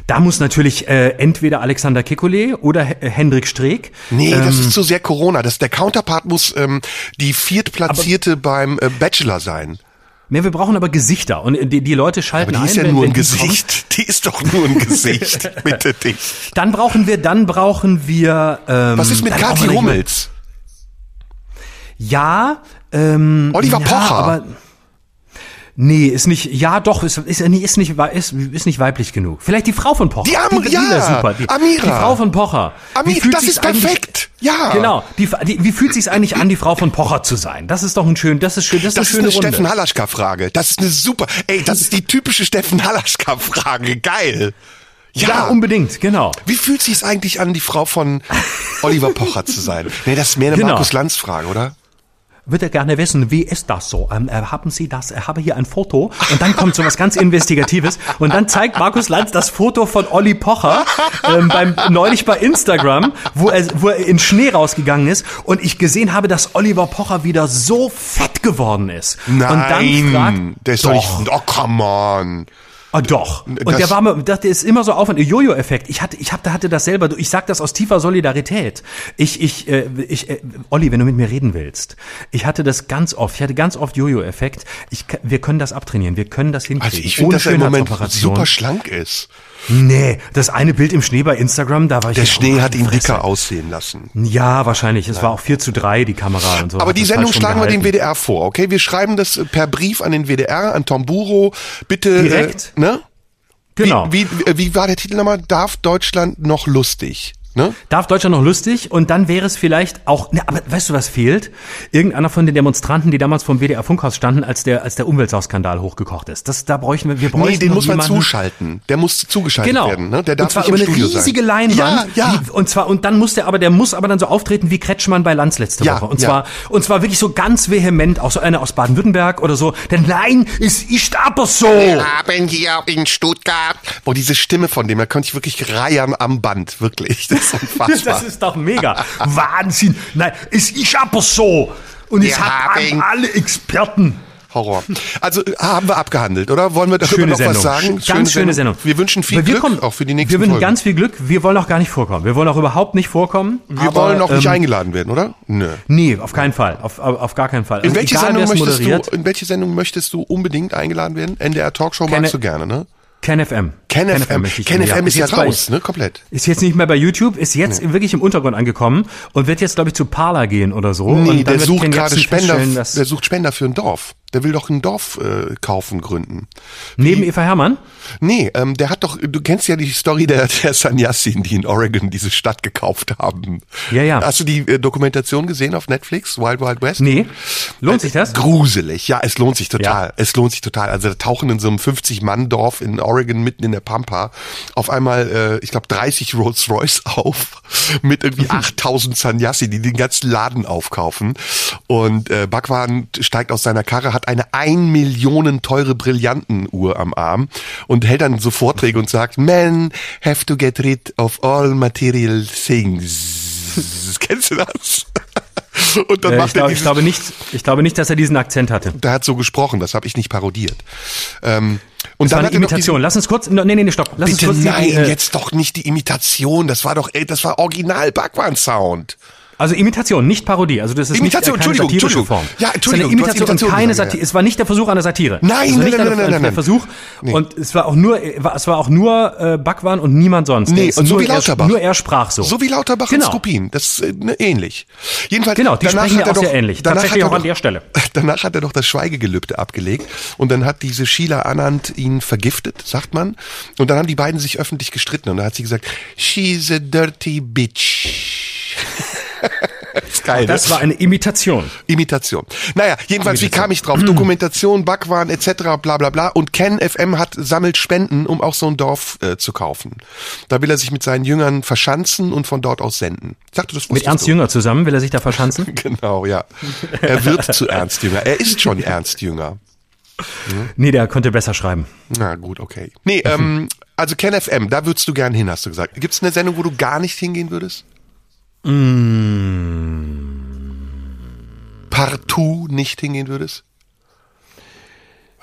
da muss natürlich äh, entweder Alexander Kekulé oder H Hendrik Streeck. Nee, ähm, das ist zu sehr Corona. Das, der Counterpart muss ähm, die viertplatzierte beim äh, Bachelor sein. Nee, wir brauchen aber Gesichter und die, die Leute schalten aber die ist ja nur ein Gesicht. [laughs] Die ist doch nur ein Gesicht. [laughs] Bitte dich. Dann brauchen wir, dann brauchen wir. Ähm, Was ist mit Kathi Hummels? Ja. Ähm, Oliver ja, Pocher. Aber, Nee, ist nicht, ja doch, ist, ist, ist, nicht, ist, ist nicht weiblich genug. Vielleicht die Frau von Pocher. Die, Am die, die ja, super. Die, Amira. Die Frau von Pocher. Amira, das ist perfekt. Ja. Genau. Die, die, wie fühlt sich's eigentlich an, die Frau von Pocher zu sein? Das ist doch ein schön, das ist schön, das, das ist eine schöne ist eine Steffen Halaschka-Frage. Das ist eine super, ey, das ist die typische Steffen Halaschka-Frage. Geil. Ja, ja, unbedingt, genau. Wie fühlt sich's eigentlich an, die Frau von Oliver Pocher zu sein? Nee, das ist mehr eine genau. Markus Lanz-Frage, oder? Würde gerne wissen, wie ist das so? Ähm, äh, haben Sie das? Ich habe hier ein Foto und dann kommt so was ganz Investigatives und dann zeigt Markus Lanz das Foto von Olli Pocher ähm, beim, neulich bei Instagram, wo er, wo er in Schnee rausgegangen ist und ich gesehen habe, dass Oliver Pocher wieder so fett geworden ist. Nein, und dann fragt, der ist doch, doch nicht, oh come on. Ah, doch. Und das, der war mir, das ist immer so auf Jojo-Effekt. Ich hatte, ich hab, da hatte das selber. Ich sag das aus tiefer Solidarität. Ich, ich, äh, ich, äh, Olli, wenn du mit mir reden willst, ich hatte das ganz oft. Ich hatte ganz oft Jojo-Effekt. Ich, wir können das abtrainieren. Wir können das hinkriegen. Also ich finde, dass er im Moment super schlank ist. Nee, das eine Bild im Schnee bei Instagram, da war ich. Der Schnee hat ihn dicker aussehen lassen. Ja, wahrscheinlich. Es ja. war auch 4 zu 3, die Kamera und so. Aber die Sendung schlagen wir dem WDR vor, okay? Wir schreiben das per Brief an den WDR, an Tom Buro. Bitte. Direkt? Äh, ne? Genau. Wie, wie, wie war der Titel nochmal? Darf Deutschland noch lustig? Ne? Darf Deutschland noch lustig und dann wäre es vielleicht auch, ne, aber weißt du, was fehlt? Irgendeiner von den Demonstranten, die damals vom WDR Funkhaus standen, als der, als der Umweltsauskandal hochgekocht ist. Das, da bräuchten wir, wir bräuchten Nee, den muss man zuschalten. Der muss zugeschaltet genau. werden, ne? Der darf und zwar über eine riesige sein. Leinwand. Ja, ja. Die, und zwar, und dann muss der, aber der muss aber dann so auftreten wie Kretschmann bei Lanz letzte ja, Woche. Und ja. zwar, und zwar wirklich so ganz vehement, auch so einer aus Baden-Württemberg oder so. Denn nein, es ist aber so. Wir haben hier in Stuttgart. Boah, diese Stimme von dem, da könnte ich wirklich reiern am Band, wirklich. Das ist unfassbar. Das ist doch mega. Wahnsinn. Nein, es ist aber so. Und es hat alle Experten. Horror. Also haben wir abgehandelt, oder? Wollen wir darüber schöne noch Sendung. was sagen? Ganz schöne, schöne Sendung. Wir wünschen viel wir Glück kommen, auch für die nächsten Wir wünschen Folgen. ganz viel Glück. Wir wollen auch gar nicht vorkommen. Wir wollen auch überhaupt nicht vorkommen. Wir aber, wollen auch nicht ähm, eingeladen werden, oder? Nö. Nee, auf keinen Fall. Auf, auf, gar keinen Fall. Also in, welche egal, Sendung möchtest du, in welche Sendung möchtest du unbedingt eingeladen werden? NDR Talkshow Kenne, magst du gerne, ne? Ken FM. Ken, Ken FM. FM, Ken FM ist, ist ja raus, bei, ne? Komplett. Ist jetzt nicht mehr bei YouTube, ist jetzt nee. wirklich im Untergrund angekommen und wird jetzt, glaube ich, zu Parler gehen oder so. Nee, und der sucht gerade Spender, der sucht Spender für ein Dorf. Der will doch ein Dorf äh, kaufen, gründen. Neben Eva Hermann? Nee, ähm, der hat doch, du kennst ja die Story der, der Sannyasin, die in Oregon diese Stadt gekauft haben. Ja, ja. Hast du die äh, Dokumentation gesehen auf Netflix, Wild Wild West? Nee. Lohnt sich das? Äh, gruselig, ja, es lohnt sich total. Ja. Es lohnt sich total. Also da tauchen in so einem 50-Mann-Dorf in Oregon mitten in der Pampa auf einmal, äh, ich glaube, 30 Rolls Royce auf [laughs] mit irgendwie 8000 Sanyasi, die den ganzen Laden aufkaufen. Und äh, Bhagwan steigt aus seiner Karre, hat eine ein Millionen teure Brillantenuhr am Arm und hält dann so Vorträge und sagt, Men have to get rid of all material things. [laughs] Kennst du das? [laughs] Und dann äh, macht ich, glaub, ich glaube nicht, ich glaube nicht, dass er diesen Akzent hatte. Der hat so gesprochen, das habe ich nicht parodiert. Ähm, und das dann war eine Imitation. Lass uns kurz, nee, nee, nee, stopp. Lass bitte uns kurz nein, die, äh, jetzt doch nicht die Imitation. Das war doch, ey, das war Original Bhagwan Sound. Also Imitation, nicht Parodie. Also das ist Imitation, nicht, äh, keine Entschuldigung, Form. Ja, Entschuldigung. Es eine Imitation, und keine Satire. Ja. Es war nicht der Versuch einer Satire. Nein, war nein, nein, der, nein, nein, der Versuch. Nee. Und es war auch nur, es war auch nur äh, Backwaren und niemand sonst. Nee, und so wie Lauterbach. Er, nur er sprach so. So wie Lauterbach genau. und Skopin. Das ist äh, ne, ähnlich. Jedenfalls. Genau, die sprechen ja auch doch, sehr ähnlich. Tatsächlich auch an der Stelle. [laughs] Danach hat er doch das Schweigegelübde abgelegt und dann hat diese Sheila Anand ihn vergiftet, sagt man. Und dann haben die beiden sich öffentlich gestritten und da hat sie gesagt, she's a dirty bitch. [laughs] ist [laughs] geil. Das war eine Imitation. Imitation. Naja, jedenfalls, Imitation. wie kam ich drauf? Dokumentation, Backwaren etc. bla bla bla. Und Ken FM hat sammelt Spenden, um auch so ein Dorf äh, zu kaufen. Da will er sich mit seinen Jüngern verschanzen und von dort aus senden. Ich dachte, das mit Ernst du. Jünger zusammen will er sich da verschanzen? [laughs] genau, ja. Er wird zu Ernst Jünger. Er ist schon Ernst Jünger. Hm? Nee, der konnte besser schreiben. Na gut, okay. Nee, ähm, also Ken FM, da würdest du gern hin, hast du gesagt. Gibt es eine Sendung, wo du gar nicht hingehen würdest? Mm. Partout nicht hingehen würdest?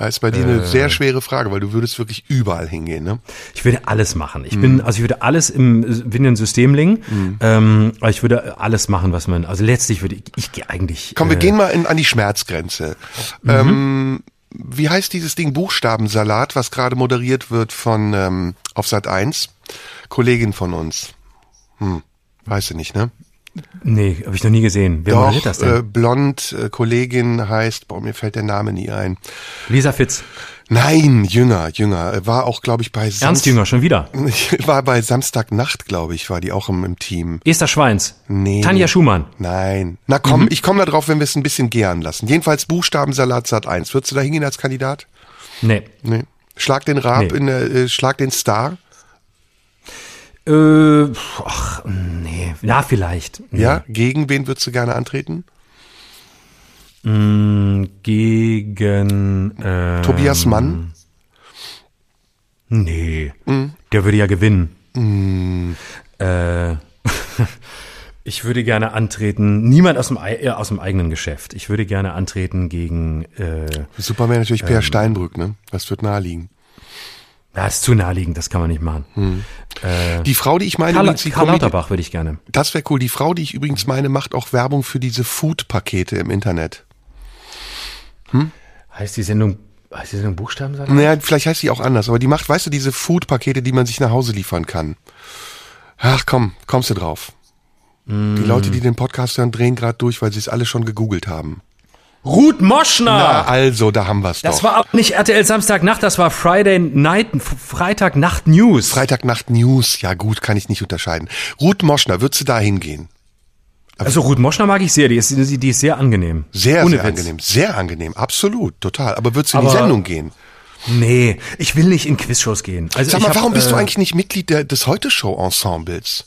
Das ist bei dir eine äh. sehr schwere Frage, weil du würdest wirklich überall hingehen, ne? Ich würde alles machen. Ich mhm. bin, also ich würde alles im, bin ein Systemling, mhm. ähm, aber ich würde alles machen, was man, also letztlich würde ich, ich gehe eigentlich. Komm, wir äh, gehen mal in, an die Schmerzgrenze. Mhm. Ähm, wie heißt dieses Ding Buchstabensalat, was gerade moderiert wird von ähm, auf Sat 1? Kollegin von uns. Hm. Weißt du nicht, ne? Nee, habe ich noch nie gesehen. Wer Doch, das denn? Äh, blond, äh, Kollegin heißt, boah, mir fällt der Name nie ein. Lisa Fitz. Nein, jünger, jünger. War auch, glaube ich, bei Samstag. Ernst Jünger, schon wieder. [laughs] War bei Samstagnacht, glaube ich, war die auch im, im Team. Esther Schweins. Nee. Tanja Schumann. Nein. Na komm, mhm. ich komme da drauf, wenn wir es ein bisschen gären lassen. Jedenfalls Buchstabensalat Sat 1. Würdest du da hingehen als Kandidat? Nee. Nee. Schlag den Raab nee. in der, äh, schlag den Star. Äh, ach, nee, ja, vielleicht. Nee. Ja, gegen wen würdest du gerne antreten? Mm, gegen ähm, Tobias Mann? Nee, mm. der würde ja gewinnen. Mm. Äh, [laughs] ich würde gerne antreten, niemand aus dem, äh, aus dem eigenen Geschäft. Ich würde gerne antreten gegen äh, Superman natürlich Per ähm, Steinbrück, ne? Das wird naheliegen. Ja, ist zu naheliegend, das kann man nicht machen. Hm. Äh, die Frau, die ich meine, Karl, übrigens, Karl Lauterbach würde ich gerne. Das wäre cool. Die Frau, die ich übrigens meine, macht auch Werbung für diese Food-Pakete im Internet. Hm? Heißt die Sendung Heißt die Sendung Buchstabensalat? Naja, vielleicht heißt sie auch anders, aber die macht, weißt du, diese Food-Pakete, die man sich nach Hause liefern kann. Ach komm, kommst du drauf. Mm. Die Leute, die den Podcast hören, drehen gerade durch, weil sie es alle schon gegoogelt haben. Ruth Moschner. Na, also, da haben wir's doch. Das war auch nicht RTL Samstagnacht, das war Friday Night, Freitagnacht News. Freitagnacht News, ja gut, kann ich nicht unterscheiden. Ruth Moschner, würdest du da hingehen? Also Ruth Moschner mag ich sehr, die ist, die ist sehr angenehm. Sehr, Ohne sehr Witz. angenehm, sehr angenehm, absolut, total. Aber würdest du in die Sendung gehen? Nee, ich will nicht in Quizshows gehen. Also Sag mal, hab, warum bist äh, du eigentlich nicht Mitglied der, des Heute-Show-Ensembles?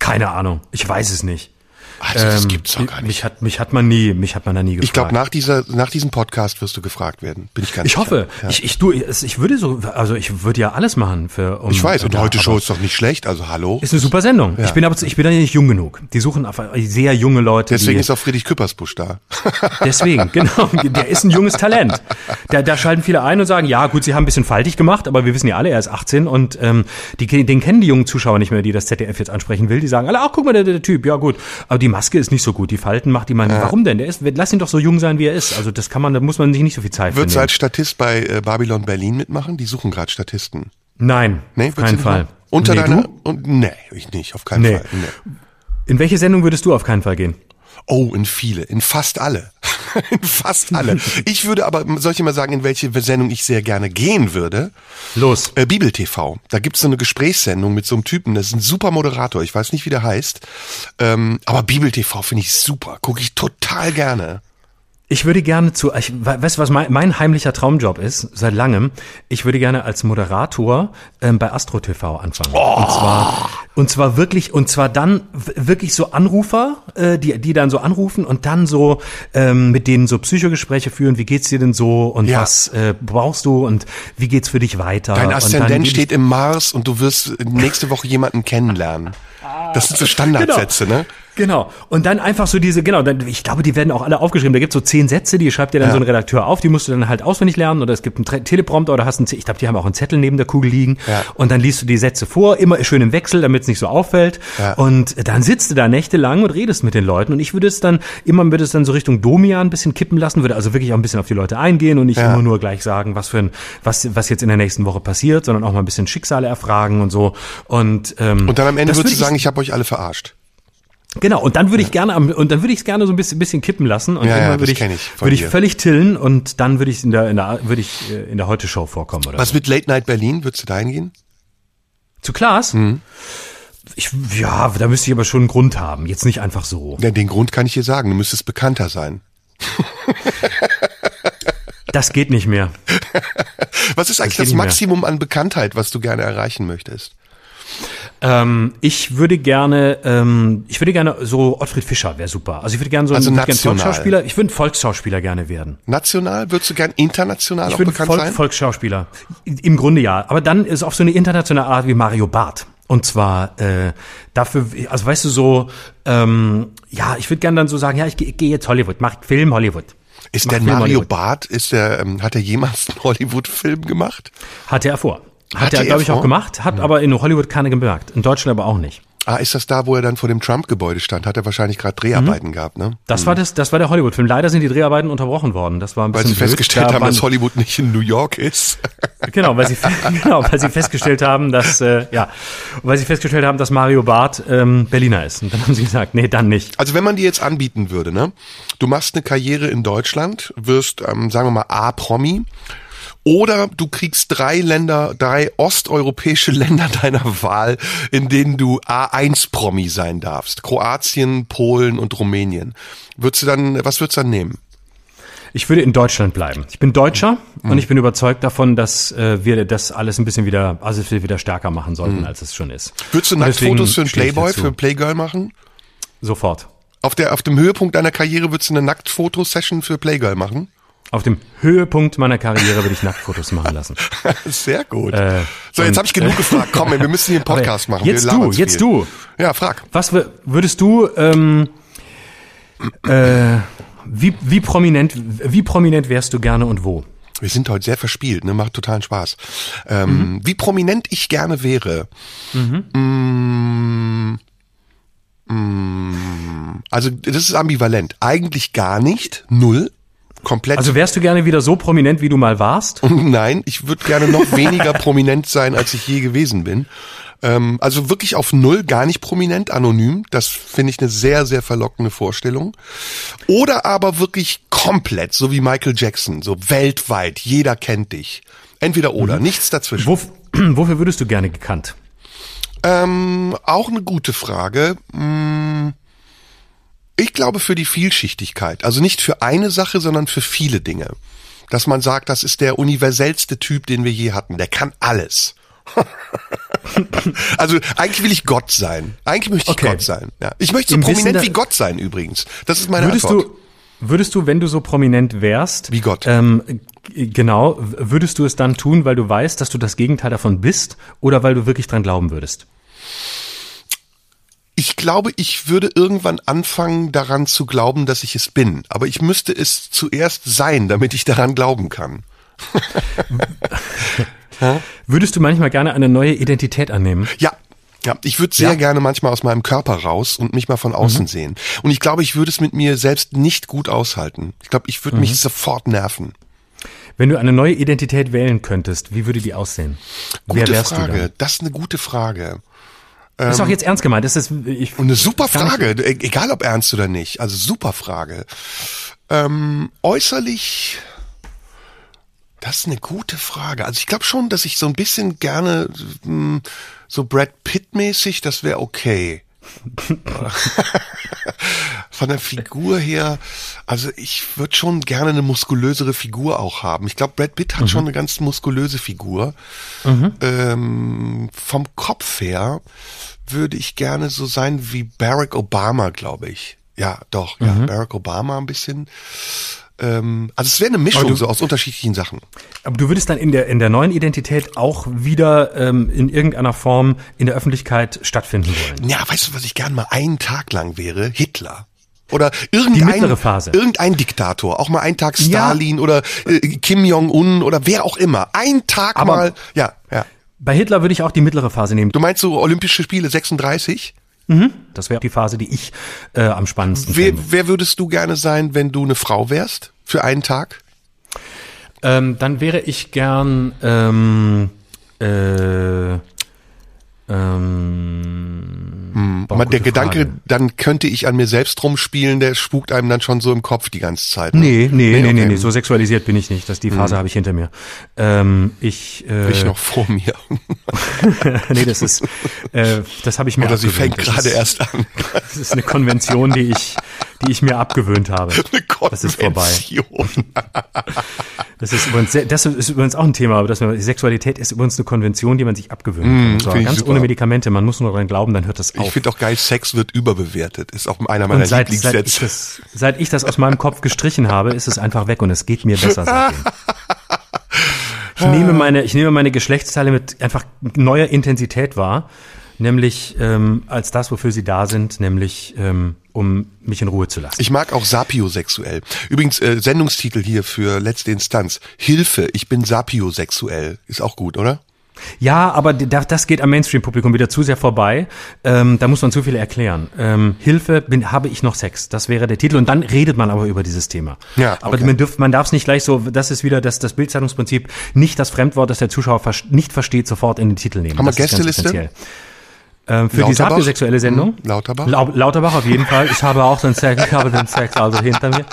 Keine Ahnung, ich weiß es nicht. Also das ähm, gibt's doch gar nicht. Mich hat, mich hat man nie, mich hat man da nie gefragt. Ich glaube, nach dieser, nach diesem Podcast wirst du gefragt werden. Bin ich ganz Ich hoffe. Ja. Ich, ich, du, ich würde so, also ich würde ja alles machen für. Um, ich weiß. Und heute Show ist doch nicht schlecht. Also hallo. Ist eine super Sendung. Ja. Ich bin aber, ich bin da nicht jung genug. Die suchen einfach sehr junge Leute. Deswegen die, ist auch Friedrich Küppersbusch da. [laughs] Deswegen, genau. Der ist ein junges Talent. Da, da schalten viele ein und sagen, ja gut, sie haben ein bisschen faltig gemacht, aber wir wissen ja alle, er ist 18 und ähm, die, den kennen die jungen Zuschauer nicht mehr, die das ZDF jetzt ansprechen will. Die sagen alle, ach guck mal, der, der Typ, ja gut. Aber die Maske ist nicht so gut. Die Falten macht die man. Ja. Warum denn? Der ist, lass ihn doch so jung sein, wie er ist. Also das kann man, da muss man sich nicht so viel Zeit Würdest du als Statist bei äh, Babylon Berlin mitmachen? Die suchen gerade Statisten. Nein, nee, auf keinen Fall. Unter nee, deiner, und, nee, ich nicht, auf keinen nee. Fall. Nee. In welche Sendung würdest du auf keinen Fall gehen? Oh, in viele, in fast alle. [laughs] in fast alle. [laughs] Ich würde aber, soll ich mal sagen, in welche Sendung ich sehr gerne gehen würde? Los. Äh, Bibel TV. Da gibt's so eine Gesprächssendung mit so einem Typen, das ist ein super Moderator, ich weiß nicht, wie der heißt. Ähm, aber Bibel TV finde ich super, gucke ich total gerne. Ich würde gerne zu, ich, weißt du, was mein, mein heimlicher Traumjob ist, seit langem? Ich würde gerne als Moderator ähm, bei Astro TV anfangen. Oh. Und zwar, und zwar wirklich, und zwar dann wirklich so Anrufer, äh, die, die dann so anrufen und dann so ähm, mit denen so Psychogespräche führen. Wie geht's dir denn so und ja. was äh, brauchst du und wie geht's für dich weiter? Dein Aszendent steht im Mars und du wirst nächste Woche jemanden kennenlernen. Das sind so Standardsätze, genau. ne? Genau. Und dann einfach so diese, genau, dann, ich glaube, die werden auch alle aufgeschrieben. Da gibt so zehn Sätze, die schreibt dir dann ja. so ein Redakteur auf, die musst du dann halt auswendig lernen oder es gibt einen Teleprompter oder hast einen, ich glaube, die haben auch einen Zettel neben der Kugel liegen ja. und dann liest du die Sätze vor, immer schön im Wechsel, damit es nicht so auffällt ja. und dann sitzt du da nächtelang und redest mit den Leuten und ich würde es dann, immer würde es dann so Richtung Domian ein bisschen kippen lassen, würde also wirklich auch ein bisschen auf die Leute eingehen und nicht immer nur gleich sagen, was für ein, was, was jetzt in der nächsten Woche passiert, sondern auch mal ein bisschen Schicksale erfragen und so und, ähm, und dann am Ende würdest du sagen, ich habe euch alle verarscht. Genau, und dann würde ich gerne und dann würde ich es gerne so ein bisschen, bisschen kippen lassen und ja, ja, würde ich, ich würde ich völlig tillen und dann würde ich in der in der würde ich äh, in der Heute Show vorkommen oder Was so. mit Late Night Berlin würdest du da hingehen? Zu Klaas? Mhm. Ich, ja, da müsste ich aber schon einen Grund haben, jetzt nicht einfach so. Ja, den Grund kann ich dir sagen, du müsstest bekannter sein. Das geht nicht mehr. Was ist eigentlich das, das Maximum an Bekanntheit, was du gerne erreichen möchtest? Ähm, ich würde gerne, ähm, ich würde gerne so Ottfried Fischer wäre super. Also ich würde gerne so also ein Volksschauspieler. Ich würde ein Volksschauspieler gerne werden. National? Würdest du gern international ich auch bekannt Volk, sein? Volksschauspieler. Im Grunde ja. Aber dann ist auf so eine internationale Art wie Mario Barth. Und zwar äh, dafür, also weißt du so, ähm, ja, ich würde gerne dann so sagen, ja, ich, ich gehe jetzt Hollywood, mach Film Hollywood. Ist der Mario Barth, ist der, ähm, hat er jemals einen Hollywood-Film gemacht? Hatte er vor. Hat, er, glaube ich, auch gemacht, hat ja. aber in Hollywood keiner gemerkt. In Deutschland aber auch nicht. Ah, ist das da, wo er dann vor dem Trump-Gebäude stand? Hat er wahrscheinlich gerade Dreharbeiten mhm. gehabt, ne? Das mhm. war das, das war der Hollywood-Film. Leider sind die Dreharbeiten unterbrochen worden. Das war ein bisschen Weil sie blöd. festgestellt da haben, dass Hollywood nicht in New York ist. [laughs] Genau, weil sie [laughs] genau, weil sie festgestellt haben, dass äh, ja, weil sie festgestellt haben, dass Mario Barth ähm, Berliner ist. Und dann haben sie gesagt, nee, dann nicht. Also wenn man dir jetzt anbieten würde, ne? Du machst eine Karriere in Deutschland, wirst, ähm, sagen wir mal, A-Promi oder du kriegst drei Länder, drei osteuropäische [laughs] Länder deiner Wahl, in denen du A1-Promi sein darfst. Kroatien, Polen und Rumänien. Würdest du dann, was würdest du dann nehmen? Ich würde in Deutschland bleiben. Ich bin Deutscher mhm. und ich bin überzeugt davon, dass äh, wir das alles ein bisschen wieder, also wieder stärker machen sollten, mhm. als es schon ist. Würdest du Nacktfotos für einen Playboy, für einen Playgirl machen? Sofort. Auf der, auf dem Höhepunkt deiner Karriere würdest du eine Nacktfotosession für Playgirl machen? Auf dem Höhepunkt meiner Karriere würde ich Nacktfotos machen lassen. [laughs] Sehr gut. Äh, so, jetzt habe ich genug gefragt. Komm, wir müssen hier einen [laughs] Podcast machen. Jetzt du, jetzt viel. du. Ja, frag. Was würdest du, ähm, äh, wie, wie prominent, wie prominent wärst du gerne und wo? Wir sind heute sehr verspielt, ne? Macht totalen Spaß. Ähm, mhm. Wie prominent ich gerne wäre. Mhm. Mm, mm, also das ist ambivalent. Eigentlich gar nicht, null komplett. Also wärst du gerne wieder so prominent, wie du mal warst? [laughs] Nein, ich würde gerne noch weniger prominent sein, als ich je gewesen bin. Ähm, also wirklich auf Null, gar nicht prominent, anonym. Das finde ich eine sehr, sehr verlockende Vorstellung. Oder aber wirklich komplett, so wie Michael Jackson, so weltweit, jeder kennt dich. Entweder oder, mhm. nichts dazwischen. Wof [clears throat] wofür würdest du gerne gekannt? Ähm, auch eine gute Frage. Hm ich glaube für die Vielschichtigkeit. Also nicht für eine Sache, sondern für viele Dinge. Dass man sagt, das ist der universellste Typ, den wir je hatten. Der kann alles. [laughs] also eigentlich will ich Gott sein. Eigentlich möchte ich okay. Gott sein. Ja. Ich möchte so Im prominent wie Gott sein übrigens. Das ist meine würdest Antwort. Du, würdest du, wenn du so prominent wärst, wie Gott, ähm, genau, würdest du es dann tun, weil du weißt, dass du das Gegenteil davon bist, oder weil du wirklich dran glauben würdest? Ich glaube, ich würde irgendwann anfangen daran zu glauben, dass ich es bin. Aber ich müsste es zuerst sein, damit ich daran glauben kann. [laughs] Würdest du manchmal gerne eine neue Identität annehmen? Ja, ja, ich würde sehr ja. gerne manchmal aus meinem Körper raus und mich mal von außen mhm. sehen. Und ich glaube, ich würde es mit mir selbst nicht gut aushalten. Ich glaube, ich würde mhm. mich sofort nerven. Wenn du eine neue Identität wählen könntest, wie würde die aussehen? Gute Wer wärst Frage. Das ist eine gute Frage. Das ist auch ähm, jetzt ernst gemeint. Das ist, ich, und eine super Frage, e-, egal ob ernst oder nicht. Also super Frage. Ähm, äußerlich, das ist eine gute Frage. Also ich glaube schon, dass ich so ein bisschen gerne mh, hm, so Brad Pitt mäßig, das wäre okay. [laughs] von der Figur her, also ich würde schon gerne eine muskulösere Figur auch haben. Ich glaube, Brad Pitt hat mhm. schon eine ganz muskulöse Figur. Mhm. Ähm, vom Kopf her würde ich gerne so sein wie Barack Obama, glaube ich. Ja, doch, ja, mhm. Barack Obama ein bisschen. Ähm, also es wäre eine Mischung du, so aus unterschiedlichen Sachen. Aber du würdest dann in der in der neuen Identität auch wieder ähm, in irgendeiner Form in der Öffentlichkeit stattfinden wollen. Ja, weißt du, was ich gern mal einen Tag lang wäre? Hitler. Oder irgendein, irgendein Diktator, auch mal einen Tag Stalin ja. oder äh, Kim Jong-un oder wer auch immer. Ein Tag Aber mal, ja, ja. Bei Hitler würde ich auch die mittlere Phase nehmen. Du meinst so Olympische Spiele 36? Mhm. Das wäre die Phase, die ich äh, am spannendsten wer, Wer würdest du gerne sein, wenn du eine Frau wärst? Für einen Tag? Ähm, dann wäre ich gern ähm, äh, ähm, hm. Aber der Gedanke, Frage. dann könnte ich an mir selbst rumspielen, der spukt einem dann schon so im Kopf die ganze Zeit. Ne? Nee, nee, nee, okay. nee, nee, so sexualisiert bin ich nicht. Das, die Phase hm. habe ich hinter mir. Ähm, ich, äh, ich noch vor mir. [laughs] nee, das ist, äh, das habe ich mir Oder sie fängt gerade erst an. [laughs] das ist eine Konvention, die ich, die ich mir abgewöhnt habe. [laughs] Eine Konvention. Das ist vorbei. Das ist übrigens, das ist übrigens auch ein Thema, aber das, Sexualität ist übrigens eine Konvention, die man sich so, ganz ohne Medikamente, man muss nur daran glauben, dann hört das auf. Ich finde auch geil, Sex wird überbewertet. Ist auch einer meiner seit, Lieblingssätze. Seit ich, das, seit ich das aus meinem Kopf gestrichen habe, ist es einfach weg und es geht mir besser seitdem. Ich nehme meine, ich nehme meine Geschlechtsteile mit einfach neuer Intensität wahr nämlich ähm, als das, wofür sie da sind, nämlich ähm, um mich in Ruhe zu lassen. Ich mag auch sapiosexuell. Übrigens äh, Sendungstitel hier für letzte Instanz. Hilfe, ich bin sapiosexuell. Ist auch gut, oder? Ja, aber das geht am Mainstream-Publikum wieder zu sehr vorbei. Ähm, da muss man zu viel erklären. Ähm, Hilfe, bin, habe ich noch Sex? Das wäre der Titel. Und dann redet man aber über dieses Thema. Ja, okay. Aber man, dürf, man darf es nicht gleich so, das ist wieder das, das Bildzeitungsprinzip, nicht das Fremdwort, das der Zuschauer nicht versteht, sofort in den Titel nehmen. Haben wir Gästeliste? Ähm, für die sapiosexuelle Sendung. Hm, Lauterbach? La Lauterbach auf jeden Fall. Ich habe auch den Sex, ich habe den Sex also hinter mir.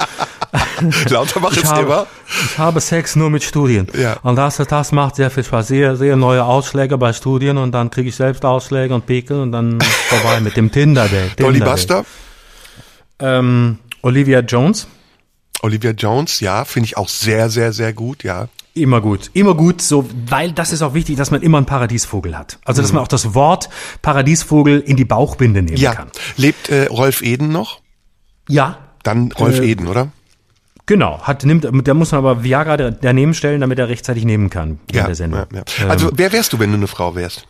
[laughs] Lauterbach ich ist habe, immer? Ich habe Sex nur mit Studien. Ja. Und das, das macht sehr viel Spaß. Sehr, sehr neue Ausschläge bei Studien und dann kriege ich selbst Ausschläge und Pickel und dann [laughs] vorbei mit dem Tinder-Date. Tinder Dolly Buster? Ähm, Olivia Jones. Olivia Jones, ja, finde ich auch sehr, sehr, sehr gut, ja. Immer gut, immer gut, so, weil das ist auch wichtig, dass man immer einen Paradiesvogel hat. Also, dass mhm. man auch das Wort Paradiesvogel in die Bauchbinde nehmen ja. kann. Lebt äh, Rolf Eden noch? Ja. Dann Rolf äh, Eden, oder? Genau, hat, nimmt, da muss man aber Viagra daneben stellen, damit er rechtzeitig nehmen kann ja, der Sendung. Ja, ja. Also, ähm, wer wärst du, wenn du eine Frau wärst?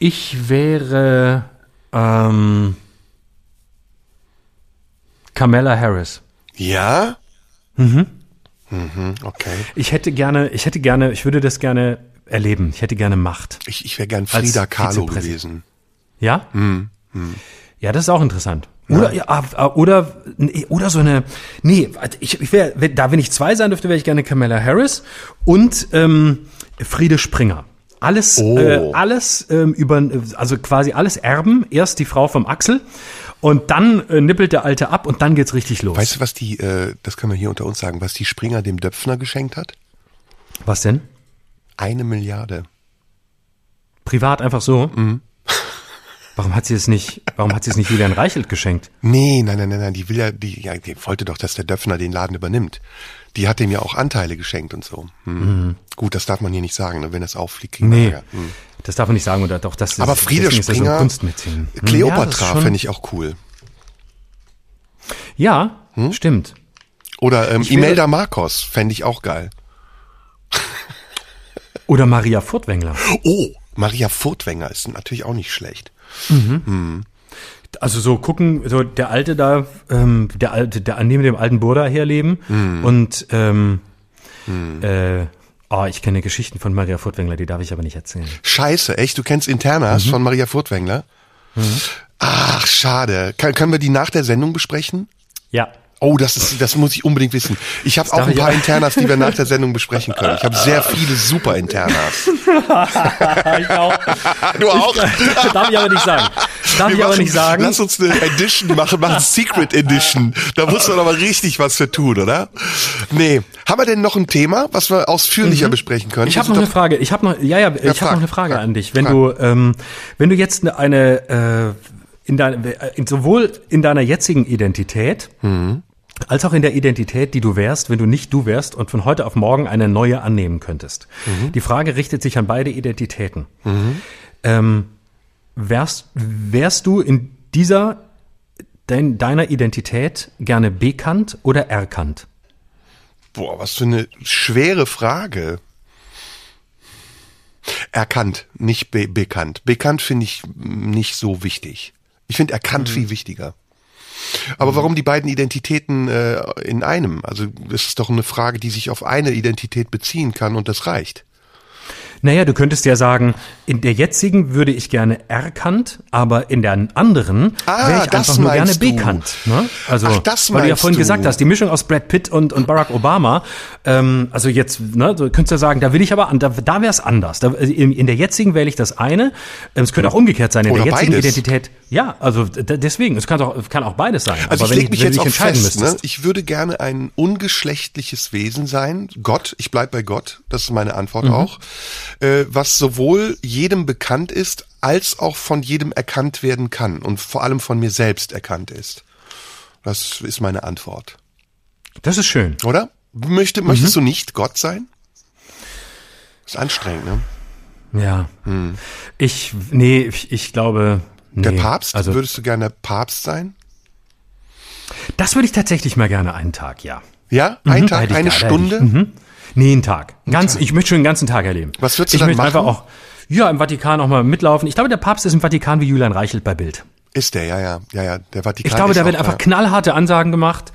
Ich wäre ähm, Kamala Harris. Ja? Mhm. Mhm, okay. Ich hätte gerne, ich hätte gerne, ich würde das gerne erleben. Ich hätte gerne Macht. Ich, ich wäre gern Frida Kahlo gewesen. Ja? Mhm. Mhm. Ja, das ist auch interessant. Oder, ja. ja, oder, oder so eine, nee, ich, ich wäre, da wenn ich zwei sein dürfte, wäre ich gerne Kamala Harris und ähm, Friede Springer. Alles, oh. äh, alles ähm, über, also quasi alles Erben. Erst die Frau vom Axel und dann äh, nippelt der Alte ab und dann geht's richtig los. Weißt du, was die, äh, das können wir hier unter uns sagen, was die Springer dem Döpfner geschenkt hat? Was denn? Eine Milliarde. Privat einfach so? Mhm. Warum hat sie es nicht, warum hat sie es nicht Julian Reichelt geschenkt? Nee, nein, nein, nein, nein, die will ja, die, ja, die wollte doch, dass der Döpfner den Laden übernimmt. Die hat dem ja auch Anteile geschenkt und so. Hm. Mhm. Gut, das darf man hier nicht sagen, ne? wenn das auffliegt. Kriegen nee, hm. das darf man nicht sagen oder doch das. Aber Friede Springer, so Kleopatra ja, finde ich auch cool. Ja, hm? stimmt. Oder ähm, Imelda Marcos fände ich auch geil. Oder Maria Furtwängler. Oh, Maria Furtwängler ist natürlich auch nicht schlecht. Mhm. Hm. Also so gucken, so der alte da, ähm, der alte, der neben dem alten Burda herleben mhm. und ähm, mhm. äh, oh, ich kenne Geschichten von Maria Furtwängler, die darf ich aber nicht erzählen. Scheiße, echt? Du kennst Internas mhm. von Maria Furtwängler? Mhm. Ach, schade. Kann, können wir die nach der Sendung besprechen? Ja. Oh, das ist, das muss ich unbedingt wissen. Ich habe auch ein paar Internas, die wir nach der Sendung besprechen können. Ich habe [laughs] sehr viele super Internas. [laughs] ich auch. Du auch? Ich, [laughs] darf ich aber nicht sagen. Darf wir ich aber nicht sagen. Lass uns eine Edition machen, machen Secret Edition. Da muss man aber richtig was für tun, oder? Nee. Haben wir denn noch ein Thema, was wir ausführlicher mhm. besprechen können? Ich habe noch eine Frage. Ich habe noch, ja, ja, ich ja, habe noch eine Frage frag. an dich. Wenn frag. du, ähm, wenn du jetzt eine, äh, in dein, in, sowohl in deiner jetzigen Identität, mhm. Als auch in der Identität, die du wärst, wenn du nicht du wärst und von heute auf morgen eine neue annehmen könntest. Mhm. Die Frage richtet sich an beide Identitäten. Mhm. Ähm, wärst, wärst du in dieser dein, deiner Identität gerne bekannt oder erkannt? Boah, was für eine schwere Frage. Erkannt, nicht be bekannt. Bekannt finde ich nicht so wichtig. Ich finde erkannt mhm. viel wichtiger. Aber mhm. warum die beiden Identitäten äh, in einem? Also das ist doch eine Frage, die sich auf eine Identität beziehen kann und das reicht. Naja, du könntest ja sagen, in der jetzigen würde ich gerne erkannt, aber in der anderen ah, wäre ich einfach nur gerne bekannt. Ne? Also, Ach, das weil du ja vorhin du. gesagt hast, die Mischung aus Brad Pitt und, und Barack Obama, ähm, also jetzt, ne, du könntest ja sagen, da will ich aber, da, da wäre es anders. Da, in, in, der jetzigen wähle ich das eine. Ähm, es könnte auch umgekehrt sein, in Oder der jetzigen beides. Identität. Ja, also deswegen, es kann auch, kann auch beides sein. Also aber ich lege mich jetzt auch fest, ne? ich würde gerne ein ungeschlechtliches Wesen sein, Gott, ich bleib bei Gott, das ist meine Antwort mhm. auch äh, was sowohl jedem bekannt ist, als auch von jedem erkannt werden kann und vor allem von mir selbst erkannt ist. Das ist meine Antwort. Das ist schön. Oder? Möchte, mhm. Möchtest du nicht Gott sein? ist anstrengend, ne? Ja. Hm. Ich, nee, ich, ich glaube. Nee. Der Papst? Also, Würdest du gerne Papst sein? Das würde ich tatsächlich mal gerne einen Tag, ja. Ja? Ein mhm, Tag, eine Stunde? Mhm. Nee, einen Tag. Ganz, Tag. ich möchte schon den ganzen Tag erleben. Was würdest du ich dann möchte machen? einfach auch, ja, im Vatikan auch mal mitlaufen. Ich glaube, der Papst ist im Vatikan wie Julian Reichelt bei Bild. Ist der, ja, ja, ja, ja. Der Vatikan. Ich glaube, da wird einfach knallharte Ansagen gemacht.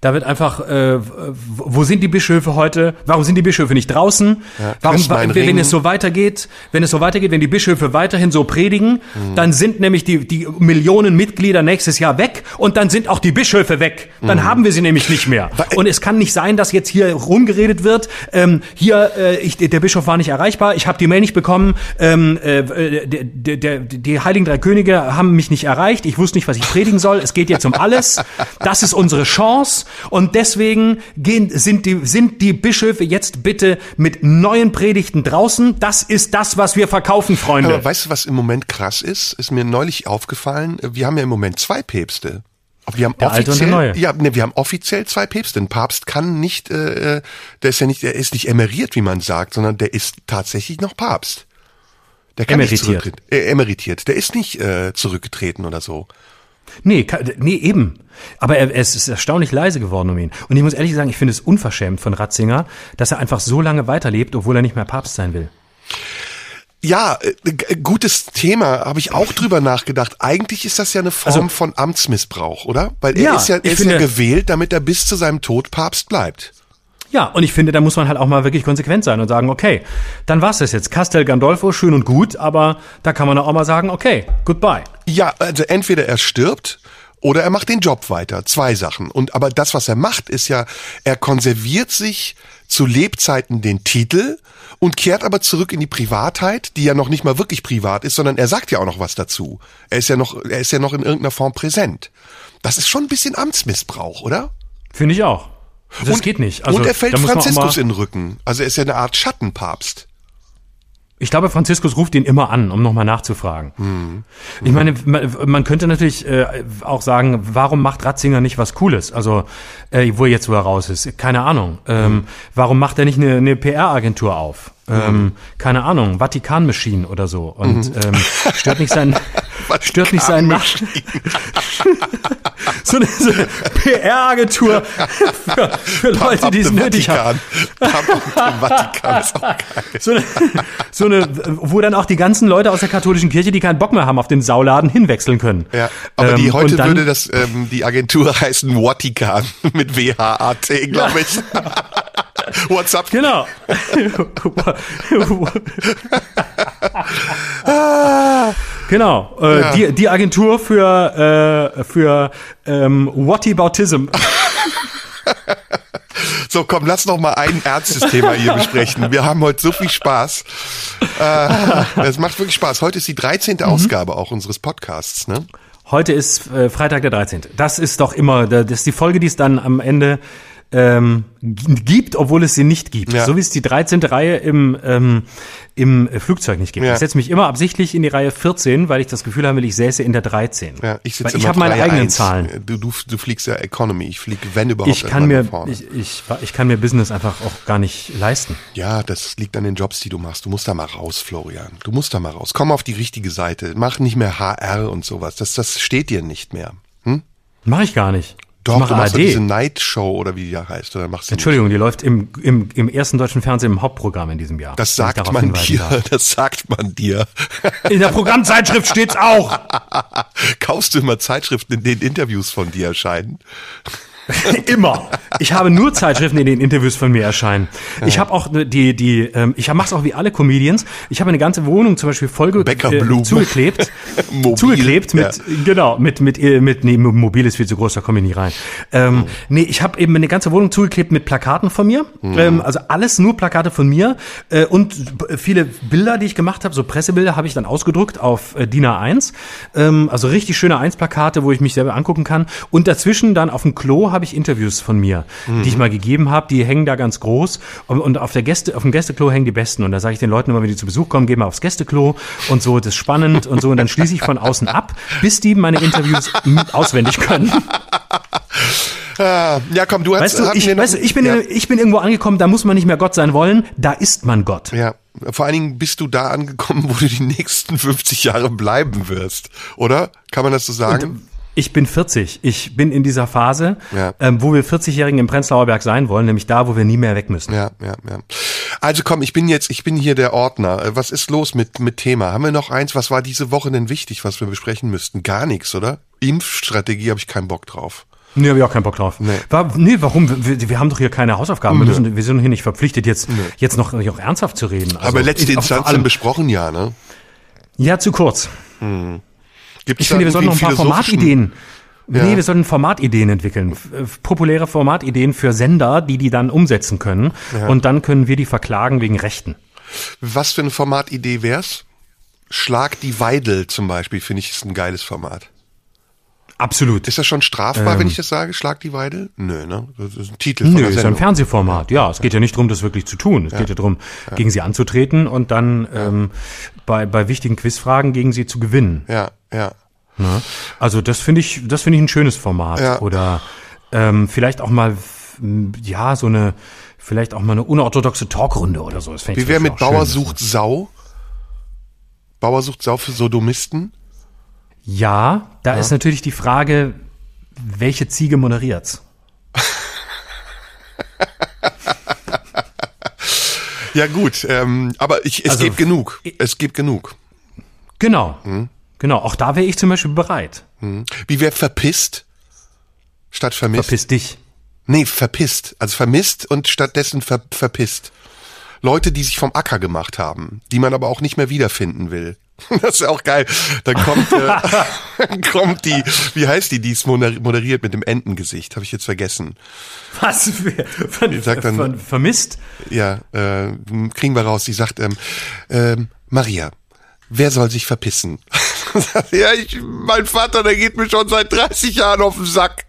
Da wird einfach, äh, wo sind die Bischöfe heute? Warum sind die Bischöfe nicht draußen? Ja, Warum, wenn Ring. es so weitergeht, wenn es so weitergeht, wenn die Bischöfe weiterhin so predigen, mhm. dann sind nämlich die, die Millionen Mitglieder nächstes Jahr weg und dann sind auch die Bischöfe weg. Dann mhm. haben wir sie nämlich nicht mehr. Äh, und es kann nicht sein, dass jetzt hier rumgeredet wird, ähm, hier, äh, ich, der Bischof war nicht erreichbar, ich habe die Mail nicht bekommen, ähm, äh, der, der, die Heiligen Drei Könige haben mich nicht erreicht, ich wusste nicht, was ich predigen soll, es geht jetzt um alles. Das ist unsere Chance und deswegen gehen, sind, die, sind die Bischöfe jetzt bitte mit neuen Predigten draußen. Das ist das, was wir verkaufen, Freunde. Aber weißt du, was im Moment krass ist? Ist mir neulich aufgefallen. Wir haben ja im Moment zwei Päpste. Wir haben der offiziell, ja, ne, wir haben offiziell zwei Päpste. Ein Papst kann nicht, äh, äh, der ist ja nicht, der ist nicht emeriert, wie man sagt, sondern der ist tatsächlich noch Papst. Der kann emeritiert. nicht zurücktreten. Äh, emeritiert. Der ist nicht äh, zurückgetreten oder so. Nee, nee, eben. Aber er, er ist erstaunlich leise geworden um ihn. Und ich muss ehrlich sagen, ich finde es unverschämt von Ratzinger, dass er einfach so lange weiterlebt, obwohl er nicht mehr Papst sein will. Ja, äh, gutes Thema, habe ich auch drüber nachgedacht. Eigentlich ist das ja eine Form also, von Amtsmissbrauch, oder? Weil er ja, ist ja, er ist finde, ja gewählt, damit er bis zu seinem Tod Papst bleibt. Ja, und ich finde, da muss man halt auch mal wirklich konsequent sein und sagen, okay, dann war's das jetzt. Castel Gandolfo, schön und gut, aber da kann man auch mal sagen, okay, goodbye. Ja, also entweder er stirbt oder er macht den Job weiter. Zwei Sachen. Und aber das, was er macht, ist ja, er konserviert sich zu Lebzeiten den Titel und kehrt aber zurück in die Privatheit, die ja noch nicht mal wirklich privat ist, sondern er sagt ja auch noch was dazu. Er ist ja noch, er ist ja noch in irgendeiner Form präsent. Das ist schon ein bisschen Amtsmissbrauch, oder? Finde ich auch. Das und, geht nicht. Also, und er fällt Franziskus in den Rücken. Also er ist ja eine Art Schattenpapst. Ich glaube, Franziskus ruft ihn immer an, um nochmal nachzufragen. Mhm. Ich meine, man, man könnte natürlich äh, auch sagen, warum macht Ratzinger nicht was Cooles? Also, äh, wo er jetzt, wo er raus ist, keine Ahnung. Ähm, mhm. Warum macht er nicht eine, eine PR-Agentur auf? Ähm, keine Ahnung, Vatikan Machine oder so. Und mhm. ähm, stört nicht sein, [laughs] stört nicht sein Nach [laughs] so eine, so eine PR-Agentur für, für Leute, die es nötig haben. Vatikan ist auch geil. So eine, so eine, wo dann auch die ganzen Leute aus der katholischen Kirche, die keinen Bock mehr haben auf den Sauladen, hinwechseln können. Ja, aber die ähm, heute dann, würde das ähm, die Agentur [laughs] heißen Vatikan mit W-H-A-T, glaube ich. [laughs] WhatsApp. Genau. [laughs] genau. Äh, ja. die, die Agentur für, äh, für ähm, Whataboutism. [laughs] So, komm, lass noch mal ein ernstes Thema hier besprechen. Wir haben heute so viel Spaß. Äh, es macht wirklich Spaß. Heute ist die 13. Mhm. Ausgabe auch unseres Podcasts, ne? Heute ist äh, Freitag der 13. Das ist doch immer, das ist die Folge, die es dann am Ende ähm, gibt, obwohl es sie nicht gibt. Ja. So wie es die 13. Reihe im, ähm, im Flugzeug nicht gibt. Ja. Ich setze mich immer absichtlich in die Reihe 14, weil ich das Gefühl habe, ich säße in der 13. Ja, ich sitze ich habe meine eigenen 1. Zahlen. Du, du, du fliegst ja Economy. Ich fliege, wenn überhaupt, ich kann mir, ich, ich, ich kann mir Business einfach auch gar nicht leisten. Ja, das liegt an den Jobs, die du machst. Du musst da mal raus, Florian. Du musst da mal raus. Komm auf die richtige Seite. Mach nicht mehr HR und sowas. Das, das steht dir nicht mehr. Hm? Mach ich gar nicht. Doch, du machst diese Night Show oder wie die ja heißt. Oder machst Entschuldigung, die läuft im, im, im ersten deutschen Fernsehen im Hauptprogramm in diesem Jahr. Das sagt man dir. Darf. Das sagt man dir. [laughs] In der Programmzeitschrift steht's auch. [laughs] Kaufst du immer Zeitschriften, in denen Interviews von dir erscheinen? [laughs] Immer. Ich habe nur Zeitschriften, in denen Interviews von mir erscheinen. Ich habe auch die, die, ähm, ich mache es auch wie alle Comedians. Ich habe eine ganze Wohnung zum Beispiel voll äh, zugeklebt, [laughs] zugeklebt mit, ja. genau, mit mit äh, mit, nee, mobil ist viel zu groß, da komme ich nie rein. Ähm, oh. Nee, ich habe eben eine ganze Wohnung zugeklebt mit Plakaten von mir. Mhm. Ähm, also alles nur Plakate von mir äh, und viele Bilder, die ich gemacht habe, so Pressebilder, habe ich dann ausgedruckt auf äh, DIN A1. Ähm, also richtig schöne 1-Plakate, wo ich mich selber angucken kann. Und dazwischen dann auf dem Klo habe ich Interviews von mir, mhm. die ich mal gegeben habe, die hängen da ganz groß und, und, auf der Gäste, auf dem Gästeklo hängen die besten und da sage ich den Leuten immer, wenn die zu Besuch kommen, geh mal aufs Gästeklo und so, das ist spannend und so und dann schließe ich von außen ab, bis die meine Interviews auswendig können. Ah, ja, komm, du hast. Weißt du, ich, weißt du, ich, bin, ja. ich bin irgendwo angekommen, da muss man nicht mehr Gott sein wollen, da ist man Gott. Ja, vor allen Dingen bist du da angekommen, wo du die nächsten 50 Jahre bleiben wirst, oder? Kann man das so sagen? Und, ich bin 40. Ich bin in dieser Phase, ja. ähm, wo wir 40-Jährigen im Prenzlauer Berg sein wollen, nämlich da, wo wir nie mehr weg müssen. Ja, ja, ja. Also komm, ich bin jetzt, ich bin hier der Ordner. Äh, was ist los mit, mit Thema? Haben wir noch eins? Was war diese Woche denn wichtig, was wir besprechen müssten? Gar nichts, oder? Impfstrategie habe ich keinen Bock drauf. Nee, habe ich auch keinen Bock drauf. Nee, War, nee warum? Wir, wir haben doch hier keine Hausaufgaben. Wir, müssen, wir sind hier nicht verpflichtet, jetzt, nee. jetzt noch, noch ernsthaft zu reden. Also, Aber letzte Instanz besprochen, ja, ne? Ja, zu kurz. Hm. Gibt's ich finde, wir sollten noch ein paar Formatideen. Ja. Nee, wir sollten Formatideen entwickeln. Populäre Formatideen für Sender, die die dann umsetzen können. Ja. Und dann können wir die verklagen wegen Rechten. Was für eine Formatidee wär's? Schlag die Weidel zum Beispiel, finde ich, ist ein geiles Format. Absolut. Ist das schon strafbar, ähm, wenn ich das sage? Schlag die Weidel? Nö, ne? Das ist ein Titel. Nö, ist ein Fernsehformat. Ja, es geht ja nicht darum, das wirklich zu tun. Es ja. geht ja darum, ja. gegen sie anzutreten und dann ähm, bei, bei wichtigen Quizfragen gegen sie zu gewinnen. Ja, ja. Ne? Also das finde ich, das finde ich ein schönes Format. Ja. Oder ähm, vielleicht auch mal, ja, so eine, vielleicht auch mal eine unorthodoxe Talkrunde oder so. Das Wie wäre mit Bauer schön, sucht Sau? Bauer sucht Sau für Sodomisten? Ja, da ja. ist natürlich die Frage, welche Ziege moderiert's? ja gut, ähm, aber ich, es also, gibt genug. Es gibt genug. Genau. Hm? Genau, auch da wäre ich zum Beispiel bereit. Hm. Wie wäre verpisst statt vermisst? Verpiss dich. Nee, verpisst. Also vermisst und stattdessen ver verpisst. Leute, die sich vom Acker gemacht haben, die man aber auch nicht mehr wiederfinden will. [laughs] Das ist auch geil. Dann kommt, äh, [laughs] [laughs] kommt die, wie heißt die, die es moderiert mit dem Entengesicht, habe ich jetzt vergessen. Was? Von, die sagt dann, von, vermisst? Ja, äh, kriegen wir raus. Die sagt, ähm, ähm, Maria, wer soll sich verpissen? ja, ich, mein Vater, der geht mir schon seit 30 Jahren auf den Sack.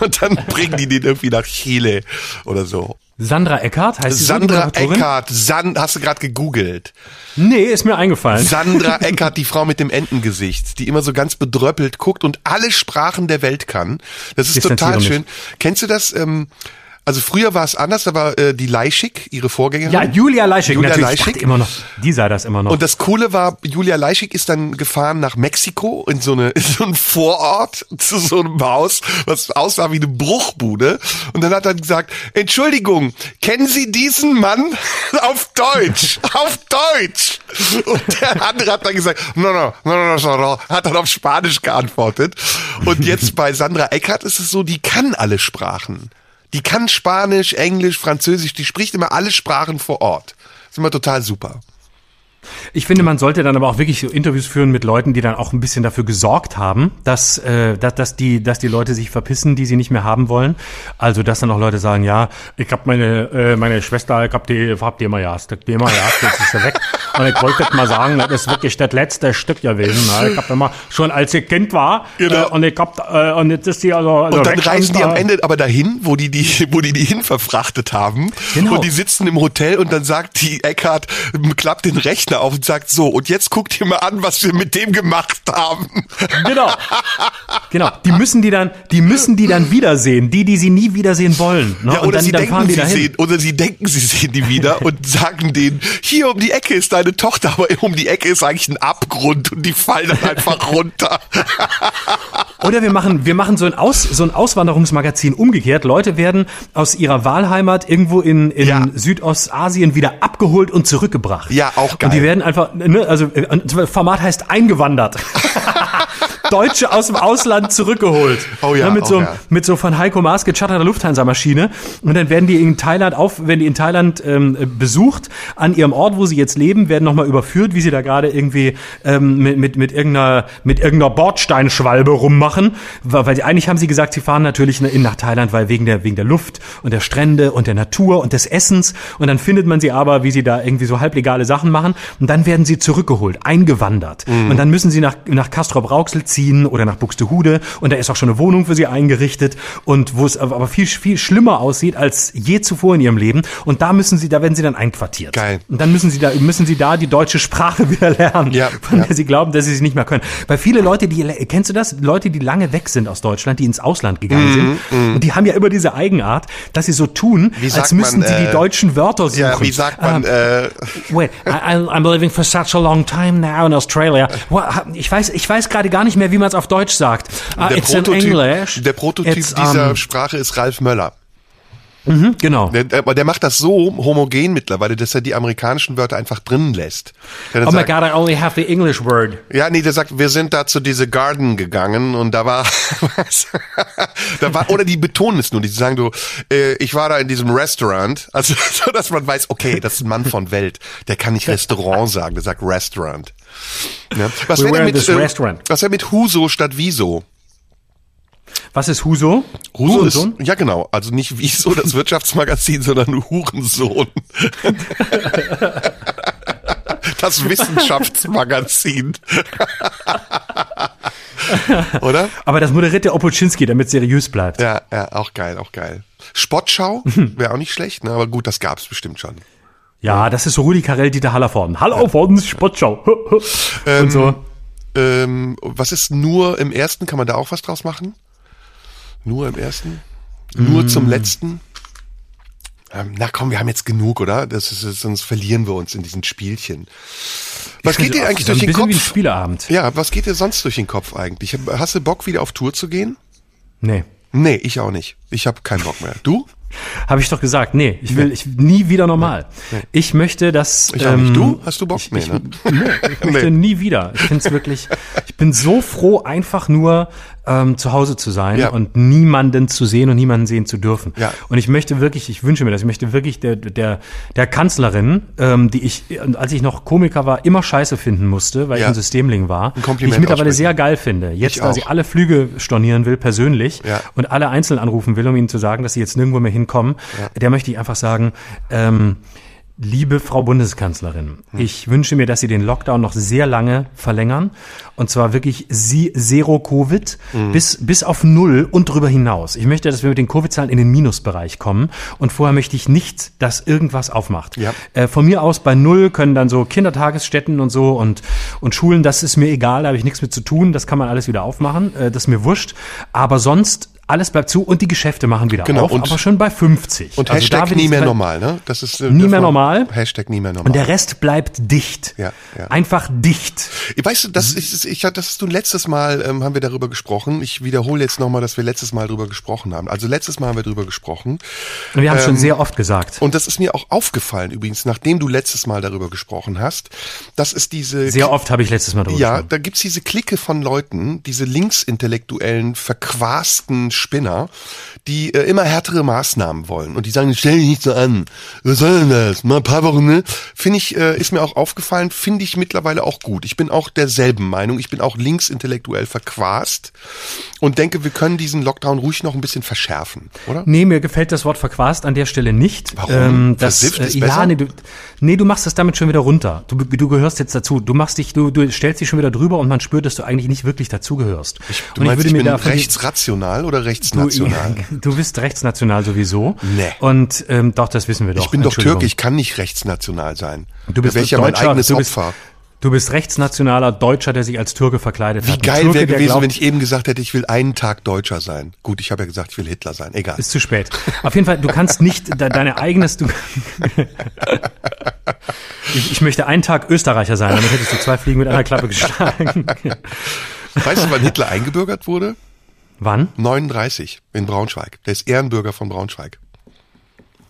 Und dann bringen die den irgendwie nach Chile oder so. Sandra Eckart heißt sie Sandra Eckart, San, hast du gerade gegoogelt? Nee, ist mir eingefallen. Sandra [laughs] Eckart, die Frau mit dem Entengesicht, die immer so ganz bedröppelt guckt und alle Sprachen der Welt kann. Das ist total schön. Kennst du das? Ähm, also früher war es anders, da war äh, die Leischig, ihre Vorgängerin. Ja, Julia Leischig, Julia natürlich. Leischig. immer noch, die sei das immer noch. Und das Coole war, Julia Leischig ist dann gefahren nach Mexiko in so, eine, [laughs] in so einen Vorort zu so einem Haus, was aussah wie eine Bruchbude. Und dann hat er gesagt, Entschuldigung, kennen Sie diesen Mann [laughs] auf Deutsch? [laughs] auf Deutsch! Und der andere hat dann gesagt, no, no, no, no, no, no, hat dann auf Spanisch geantwortet. Und jetzt bei Sandra Eckert ist es so, die kann alle Sprachen. Die kann Spanisch, Englisch, Französisch, die spricht immer alle Sprachen vor Ort. Das ist immer total super. Ich finde, man sollte dann aber auch wirklich Interviews führen mit Leuten, die dann auch ein bisschen dafür gesorgt haben, dass, äh, dass, dass, die, dass die Leute sich verpissen, die sie nicht mehr haben wollen. Also, dass dann auch Leute sagen, ja, ich hab meine, äh, meine Schwester, ich hab die, hab die immer jast, die immer jast, jetzt ist sie weg. Und ich wollte mal sagen, das ist wirklich das letzte Stück gewesen. Ne? Ich hab immer, schon als ich Kind war, genau. äh, und ich hab, äh, und jetzt ist die also, also Und dann reisen die am Ende aber dahin, wo die die, wo die die hin verfrachtet haben. Genau. Und die sitzen im Hotel und dann sagt die Eckhart, klappt den Rechner auf und sagt so, und jetzt guckt ihr mal an, was wir mit dem gemacht haben. Genau. Genau. Die müssen die dann, die müssen die dann wiedersehen, die, die sie nie wiedersehen wollen. Ne? Ja, oder dann, sie dann denken, sie sehen, oder sie denken, sie sehen die wieder und sagen denen, hier um die Ecke ist deine Tochter, aber um die Ecke ist eigentlich ein Abgrund und die fallen dann einfach [laughs] runter. Oder wir machen, wir machen so ein, Aus, so ein Auswanderungsmagazin umgekehrt. Leute werden aus ihrer Wahlheimat irgendwo in, in ja. Südostasien wieder abgeholt und zurückgebracht. Ja, auch geil. Und die werden einfach, ne, also äh, Format heißt eingewandert. [laughs] Deutsche aus dem Ausland zurückgeholt. Oh ja, ne, mit, oh so, ja. mit so von Heiko Maas gecharterter Lufthansa-Maschine. Und dann werden die in Thailand auf, wenn die in Thailand ähm, besucht, an ihrem Ort, wo sie jetzt leben, werden nochmal überführt, wie sie da gerade irgendwie ähm, mit, mit, mit, irgendeiner, mit irgendeiner Bordsteinschwalbe rummachen. Weil sie, eigentlich haben sie gesagt, sie fahren natürlich nach Thailand, weil wegen der, wegen der Luft und der Strände und der Natur und des Essens. Und dann findet man sie aber, wie sie da irgendwie so halblegale Sachen machen. Und dann werden sie zurückgeholt, eingewandert. Mhm. Und dann müssen sie nach, nach Castrop-Rauxel ziehen oder nach Buxtehude. Und da ist auch schon eine Wohnung für sie eingerichtet. Und wo es aber viel, viel schlimmer aussieht als je zuvor in ihrem Leben. Und da müssen sie, da werden sie dann einquartiert. Geil. Und dann müssen sie da, müssen sie da die deutsche Sprache [laughs] wieder lernen. Ja, von ja. der sie glauben, dass sie sie nicht mehr können. Weil viele Leute, die, kennst du das? Leute, die lange weg sind aus Deutschland, die ins Ausland gegangen mm, sind. Mm. Und die haben ja immer diese Eigenart, dass sie so tun, als müssten man, sie die äh, deutschen Wörter suchen. Ja, wie sagt man, uh, äh, Wait, I, I'm living for such a long time now in Australia. Ich weiß, ich weiß gerade gar nicht mehr, wie man es auf Deutsch sagt. Uh, der, Prototyp, der Prototyp dieser um, Sprache ist Ralf Möller. Mhm, genau. Der, aber der macht das so homogen mittlerweile, dass er die amerikanischen Wörter einfach drin lässt. Oh sagt, my God, I only have the English word. Ja, nee, der sagt, wir sind da zu diese Garden gegangen und da war, [laughs] da war, oder die betonen es nur, die sagen so, äh, ich war da in diesem Restaurant, also [laughs] so, dass man weiß, okay, das ist ein Mann von Welt, der kann nicht Restaurant sagen, der sagt Restaurant. Ja. Was wäre mit, äh, was wäre mit Huso statt Wieso? Was ist Huso? Huso ist, ja genau, also nicht Wieso, das [laughs] Wirtschaftsmagazin, sondern Hurensohn. das Wissenschaftsmagazin. [laughs] Oder? Aber das moderiert der Opolczynski, damit es seriös bleibt. Ja, ja, auch geil, auch geil. Spottschau wäre auch nicht schlecht, ne? aber gut, das gab's bestimmt schon. Ja, das ist so Rudi Carell, Dieter Hallervorden. Hallo ja. von Spottschau. Ähm, Und so. Ähm, was ist nur im ersten? Kann man da auch was draus machen? Nur im ersten? Nur mm. zum letzten? Ähm, na komm, wir haben jetzt genug, oder? Das ist, sonst verlieren wir uns in diesen Spielchen. Was geht dir eigentlich durch den Kopf? Wie ein Spieleabend. Ja, was geht dir sonst durch den Kopf eigentlich? Hast du Bock, wieder auf Tour zu gehen? Nee. Nee, ich auch nicht. Ich habe keinen Bock mehr. Du? [laughs] Habe ich doch gesagt. Nee, ich will nee. ich nie wieder normal. Nee. Ich möchte, dass ich nicht. Du hast du Bock? Ich, nee, ne? nee, ich [laughs] möchte nee. nie wieder. Ich finde es wirklich. Ich bin so froh, einfach nur ähm, zu Hause zu sein ja. und niemanden zu sehen und niemanden sehen zu dürfen. Ja. Und ich möchte wirklich, ich wünsche mir das, ich möchte wirklich der, der, der Kanzlerin, ähm, die ich, als ich noch Komiker war, immer scheiße finden musste, weil ja. ich ein Systemling war, ein die ich mittlerweile sehr geil finde. Jetzt, da sie alle Flüge stornieren will, persönlich, und alle einzeln anrufen will, um ihnen zu sagen, dass sie jetzt nirgendwo mehr hinkommen, der möchte ich einfach sagen, ähm, Liebe Frau Bundeskanzlerin, hm. ich wünsche mir, dass Sie den Lockdown noch sehr lange verlängern. Und zwar wirklich Sie Zero Covid mhm. bis, bis auf Null und darüber hinaus. Ich möchte, dass wir mit den Covid-Zahlen in den Minusbereich kommen. Und vorher möchte ich nicht, dass irgendwas aufmacht. Ja. Äh, von mir aus bei Null können dann so Kindertagesstätten und so und, und Schulen, das ist mir egal, da habe ich nichts mit zu tun. Das kann man alles wieder aufmachen. Äh, das ist mir wurscht. Aber sonst alles bleibt zu und die Geschäfte machen wieder genau, auf, und, aber schon bei 50. Und also Hashtag nie mehr normal, ne? Das ist äh, nie mehr normal. Hashtag nie mehr normal. Und der Rest bleibt dicht. Ja, ja. Einfach dicht. Weißt du, das ist, ich, das hast du letztes Mal ähm, haben wir darüber gesprochen. Ich wiederhole jetzt nochmal, dass wir letztes Mal darüber gesprochen haben. Also letztes Mal haben wir darüber gesprochen. Und wir haben es ähm, schon sehr oft gesagt. Und das ist mir auch aufgefallen übrigens, nachdem du letztes Mal darüber gesprochen hast. Das ist diese. Sehr oft habe ich letztes Mal darüber Ja, gesprochen. da gibt's diese Clique von Leuten, diese linksintellektuellen, verquasten Spinner, die äh, immer härtere Maßnahmen wollen und die sagen, stell dich nicht so an. Was soll denn das? Mal ein paar Wochen, ne? Finde ich, äh, ist mir auch aufgefallen, finde ich mittlerweile auch gut. Ich bin auch derselben Meinung. Ich bin auch linksintellektuell verquast und denke, wir können diesen Lockdown ruhig noch ein bisschen verschärfen, oder? Nee, mir gefällt das Wort verquast an der Stelle nicht. Warum? Ähm, das, äh, besser? ja, nee du, nee, du machst das damit schon wieder runter. Du, du gehörst jetzt dazu. Du machst dich, du, du stellst dich schon wieder drüber und man spürt, dass du eigentlich nicht wirklich dazugehörst. Ich, und du meinst, ich, bin davon- rechtsrational oder rechtsnational? Du, du bist rechtsnational sowieso. Nee. Und ähm, doch, das wissen wir doch. ich bin doch. Türke, ich kann nicht rechtsnational sein. Du bist Da wär ich ja mein eigenes du bist, Opfer. Du bist rechtsnationaler Deutscher, der sich als Türke verkleidet Wie hat. Ein geil wäre gewesen, glaubt- wenn ich eben gesagt hätte, ich will einen Tag Deutscher sein. Gut, ich habe ja gesagt, ich will Hitler sein. Egal. Ist zu spät. Auf jeden Fall, du kannst nicht de deine eigenes. Du [laughs] ich, ich möchte einen Tag Österreicher sein, damit hättest du zwei Fliegen mit einer Klappe geschlagen. Weißt du, wann Hitler eingebürgert wurde? Wann? 39 in Braunschweig. Der ist Ehrenbürger von Braunschweig.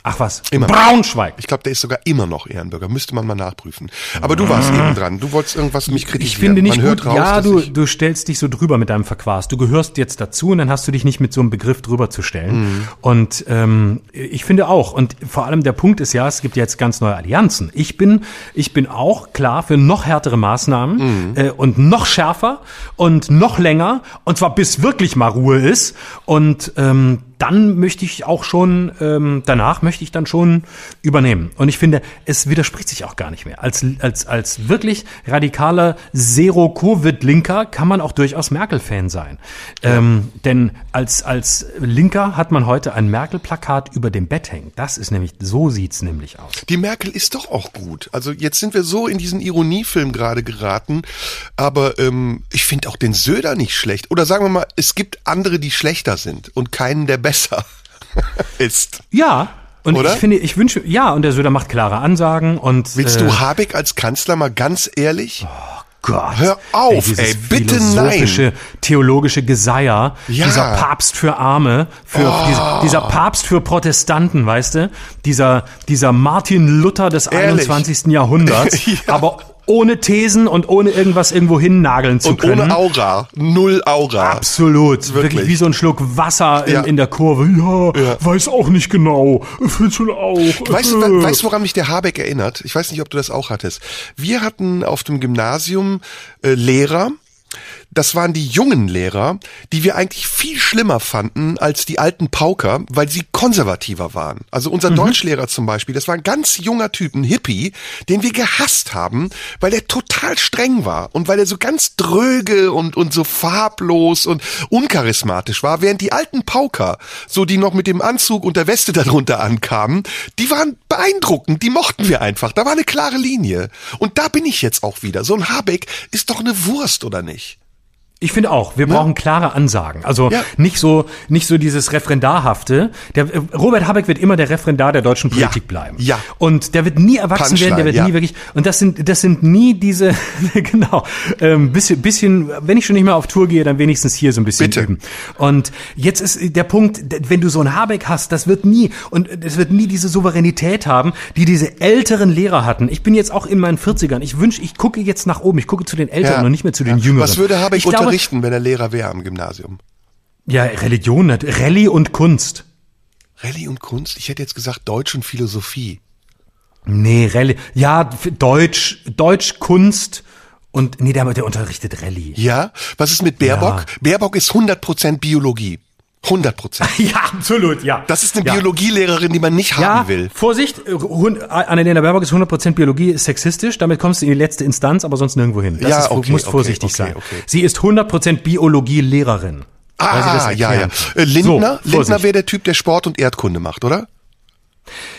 Ach was? Immer. Braunschweig. Ich glaube, der ist sogar immer noch Ehrenbürger. Müsste man mal nachprüfen. Aber du warst eben dran. Du wolltest irgendwas mich kritisieren. Ich finde nicht man gut, raus, ja, dass du, du stellst dich so drüber mit deinem Verquast. Du gehörst jetzt dazu und dann hast du dich nicht mit so einem Begriff drüber zu stellen. Mhm. Und ähm, ich finde auch, und vor allem der Punkt ist ja, es gibt jetzt ganz neue Allianzen. Ich bin, ich bin auch klar für noch härtere Maßnahmen Mhm. äh, und noch schärfer und noch länger und zwar bis wirklich mal Ruhe ist. Und ähm, dann möchte ich auch schon, ähm, danach möchte ich dann schon übernehmen. Und ich finde, es widerspricht sich auch gar nicht mehr. Als, als, als wirklich radikaler Zero-Covid-Linker kann man auch durchaus Merkel-Fan sein. Ähm, denn als, als Linker hat man heute ein Merkel-Plakat über dem Bett hängen. Das ist nämlich, so sieht's nämlich aus. die Merkel ist doch auch gut. Also jetzt sind wir so in diesen Ironiefilm gerade geraten. Aber ähm, ich finde auch den Söder nicht schlecht. Oder sagen wir mal, es gibt andere, die schlechter sind und keinen, der besser [laughs] ist. Ja. Und Oder? ich finde, ich wünsche, ja, und der Söder macht klare Ansagen und Willst äh, du Habeck als Kanzler mal ganz ehrlich? Gott. Hör auf, dieses ey, bitte philosophische, theologische Geseier, Ja. dieser Papst für Arme, für Oh. dieser, dieser Papst für Protestanten, weißt du? Dieser, dieser Martin Luther des Ehrlich? 21. Jahrhunderts, [laughs] Ja. aber ohne Thesen und ohne irgendwas irgendwo hinnageln zu Und können. ohne Aura. Null Aura. Absolut, wirklich. Wirklich. wie so ein Schluck Wasser in, Ja. in der Kurve. Ja, Ja. weiß auch nicht genau. Findest du auch? Weißt du, we- weißt woran mich der Habeck erinnert? Ich weiß nicht, ob du das auch hattest. Wir hatten auf dem Gymnasium äh, Lehrer, das waren die jungen Lehrer, die wir eigentlich viel schlimmer fanden als die alten Pauker, weil sie konservativer waren. Also unser Deutschlehrer zum Beispiel, das war ein ganz junger Typ, ein Hippie, den wir gehasst haben, weil er total streng war und weil er so ganz dröge und, und so farblos und uncharismatisch war, während die alten Pauker, so die noch mit dem Anzug und der Weste darunter ankamen, die waren beeindruckend, die mochten wir einfach. Da war eine klare Linie. Und da bin ich jetzt auch wieder. So ein Habeck ist doch eine Wurst, oder nicht? Ich finde auch, wir brauchen klare Ansagen. Also Ja. nicht so nicht so dieses Referendarhafte. Der äh, Robert Habeck wird immer der Referendar der deutschen Politik Ja. bleiben. Ja. Und der wird nie erwachsen werden, der wird nie wirklich und das sind das sind nie diese [laughs] genau, ähm, bisschen bisschen wenn ich schon nicht mehr auf Tour gehe, dann wenigstens hier so ein bisschen Bitte. üben. Und jetzt ist der Punkt, wenn du so einen Habeck hast, das wird nie und es wird nie diese Souveränität haben, die diese älteren Lehrer hatten. Ich bin jetzt auch in meinen 40ern. Ich wünsche, ich gucke jetzt nach oben, ich gucke zu den Älteren und nicht mehr zu den Jüngeren. Was würde Habeck ich glaube, unterrichten, wenn er Lehrer wäre am Gymnasium? ja, Religion, nat- Rallye und Kunst. Rallye und Kunst? Ich hätte jetzt gesagt Deutsch und Philosophie. Nee, Rallye. Ja, Deutsch, Deutsch, Kunst und nee, der, der unterrichtet Rallye. Ja? Was ist mit Baerbock? Ja. Baerbock ist 100% Biologie. 100%. [laughs] Ja, absolut, ja. Das ist eine ja. Biologielehrerin, die man nicht Ja, haben will. Vorsicht, äh, Hun- Annalena Baerbock ist 100% Biologie, ist sexistisch, damit kommst du in die letzte Instanz, aber sonst nirgendwo hin. Das Ja, ist, du okay, musst okay, vorsichtig okay, sein. okay. Sie ist 100% Biologielehrerin. Weil sie das Ah, ja, ja. Äh, Lindner, So, Lindner wäre der Typ, der Sport und Erdkunde macht, oder?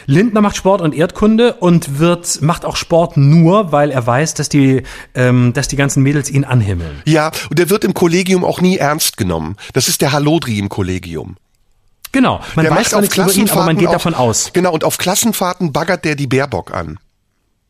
Lindner macht Sport und Erdkunde und wird macht auch Sport nur, weil er weiß, dass die ähm, dass die ganzen Mädels ihn anhimmeln. Ja, und der wird im Kollegium auch nie ernst genommen. Das ist der Halodri im Kollegium. Genau. Man Der weiß macht auf über ihn, aber man Klassenfahrten geht auch, davon aus. Genau, und auf Klassenfahrten baggert der die Baerbock an.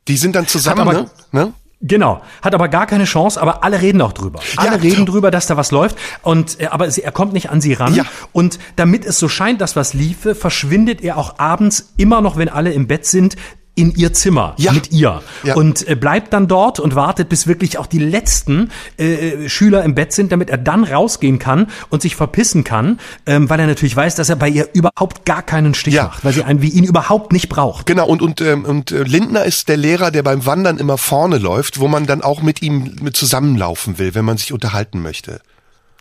Die sind dann zusammen, aber- ne? ne? Genau, hat aber gar keine Chance, aber alle reden auch drüber. Alle Ja. reden drüber, dass da was läuft und äh, aber sie, er kommt nicht an sie ran Ja. und damit es so scheint, dass was liefe, verschwindet er auch abends immer noch, wenn alle im Bett sind, in ihr Zimmer ja. mit ihr ja. und äh, bleibt dann dort und wartet, bis wirklich auch die letzten äh, Schüler im Bett sind, damit er dann rausgehen kann und sich verpissen kann, ähm, weil er natürlich weiß, dass er bei ihr überhaupt gar keinen Stich ja. macht, weil sie einen wie ihn überhaupt nicht braucht. Genau und und ähm, und äh, Lindner ist der Lehrer, der beim Wandern immer vorne läuft, wo man dann auch mit ihm mit zusammenlaufen will, wenn man sich unterhalten möchte.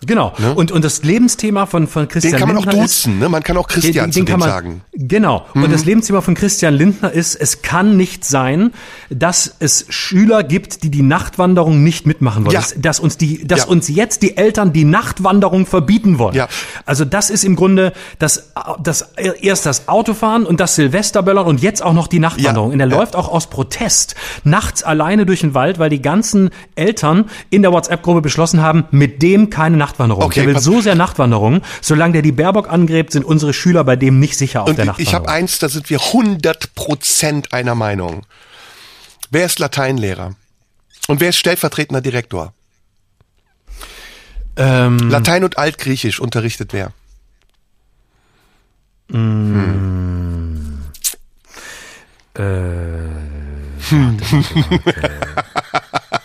Genau. Ne? Und, und das Lebensthema von, von Christian Lindner. Den kann man Lindner auch duzen, ist, ne? Man kann auch Christian den, den zu dem man, sagen. Genau. Mhm. Und das Lebensthema von Christian Lindner ist, es kann nicht sein, dass es Schüler gibt, die die Nachtwanderung nicht mitmachen wollen. Ja. Dass, dass uns die, dass ja. uns jetzt die Eltern die Nachtwanderung verbieten wollen. Ja. Also das ist im Grunde das, das erst das Autofahren und das Silvesterböllern und jetzt auch noch die Nachtwanderung. Ja. Und er läuft auch aus Protest nachts alleine durch den Wald, weil die ganzen Eltern in der WhatsApp-Gruppe beschlossen haben, mit dem keine Nachtwanderung Nachtwanderung. Okay, der will so sehr Nachtwanderung. Solange der die Baerbock angräbt, sind unsere Schüler bei dem nicht sicher auf Und der Nachtwanderung. Ich habe eins, da sind wir 100 Prozent einer Meinung. Wer ist Lateinlehrer? Und wer ist stellvertretender Direktor? Ähm, Latein und Altgriechisch unterrichtet wer? Hm. Äh, warte, warte, warte. [laughs]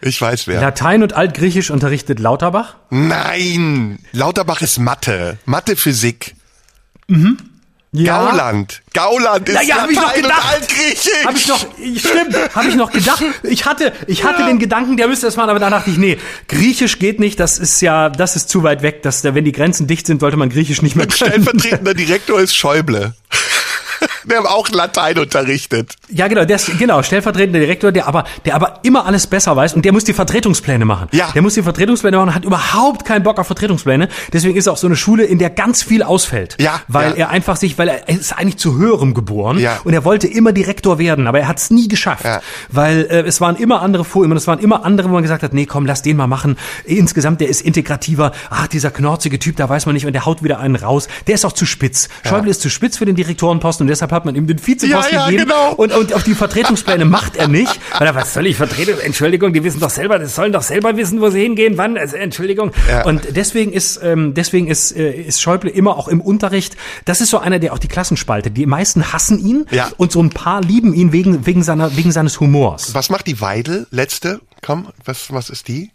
Ich weiß wer. Latein und Altgriechisch unterrichtet Lauterbach? Nein, Lauterbach ist Mathe, Mathe, Physik. Mhm. Ja. Gauland. Gauland ist ja, ja, Latein ich noch gedacht, und Altgriechisch. Hab ich noch, stimmt, habe ich noch gedacht. Ich hatte, ich hatte ja. den Gedanken, der müsste das machen, aber dann dachte ich, nee, Griechisch geht nicht, das ist ja, das ist zu weit weg, dass, wenn die Grenzen dicht sind, sollte man Griechisch nicht mehr können. Stellvertretender [laughs] Direktor ist Schäuble. [laughs] der auch Latein unterrichtet. Ja, genau, der ist, genau, stellvertretender Direktor, der aber, der aber immer alles besser weiß und der muss die Vertretungspläne machen. Ja. Der muss die Vertretungspläne machen und hat überhaupt keinen Bock auf Vertretungspläne. Deswegen ist er auch so eine Schule, in der ganz viel ausfällt. Ja. Weil ja. er einfach sich, weil er, ist eigentlich zu höherem geboren ja. und er wollte immer Direktor werden, aber er hat es nie geschafft. Ja. Weil äh, es waren immer andere vor ihm und es waren immer andere, wo man gesagt hat, nee, komm, lass den mal machen. Insgesamt, der ist integrativer. Ah, dieser knorzige Typ, da weiß man nicht und der haut wieder einen raus. Der ist auch zu spitz. Schäuble ist zu spitz für den Direktorenposten und deshalb hat man ihm den Vizeposten ja, ja, gegeben. Genau. Und, und auf die Vertretungspläne macht er nicht. Weil er, was soll ich vertreten? Entschuldigung, die wissen doch selber, das sollen doch selber wissen, wo sie hingehen, wann. Also, Entschuldigung. Ja. Und deswegen ist, ähm, deswegen ist, äh, ist Schäuble immer auch im Unterricht. Das ist so einer, der auch die Klassen spaltet. Die meisten hassen ihn ja. und so ein paar lieben ihn wegen, wegen seiner, wegen seines Humors. Was macht die Weidel? Letzte? Komm, was, was ist die?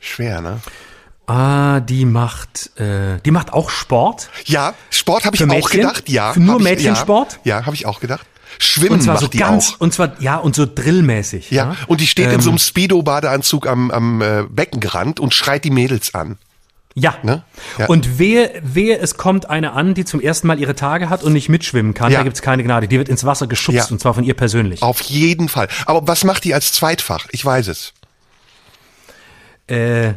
Schwer, ne? Ah, die macht, äh, die macht auch Sport. Ja, Sport habe ich Mädchen, auch gedacht. Ja, für nur Mädchensport. Ja, ja habe ich auch gedacht. Schwimmen und zwar macht so die ganz, auch. Und zwar ja und so drillmäßig. Ja, ja. und die steht ähm, in so einem Speedo-Badeanzug am, am äh, Beckenrand und schreit die Mädels an. Ja. Ne? ja. Und wehe, wehe, es kommt eine an, die zum ersten Mal ihre Tage hat und nicht mitschwimmen kann. Ja. Da gibt's keine Gnade. Die wird ins Wasser geschubst ja. und zwar von ihr persönlich. Auf jeden Fall. Aber was macht die als Zweitfach? Ich weiß es. Äh,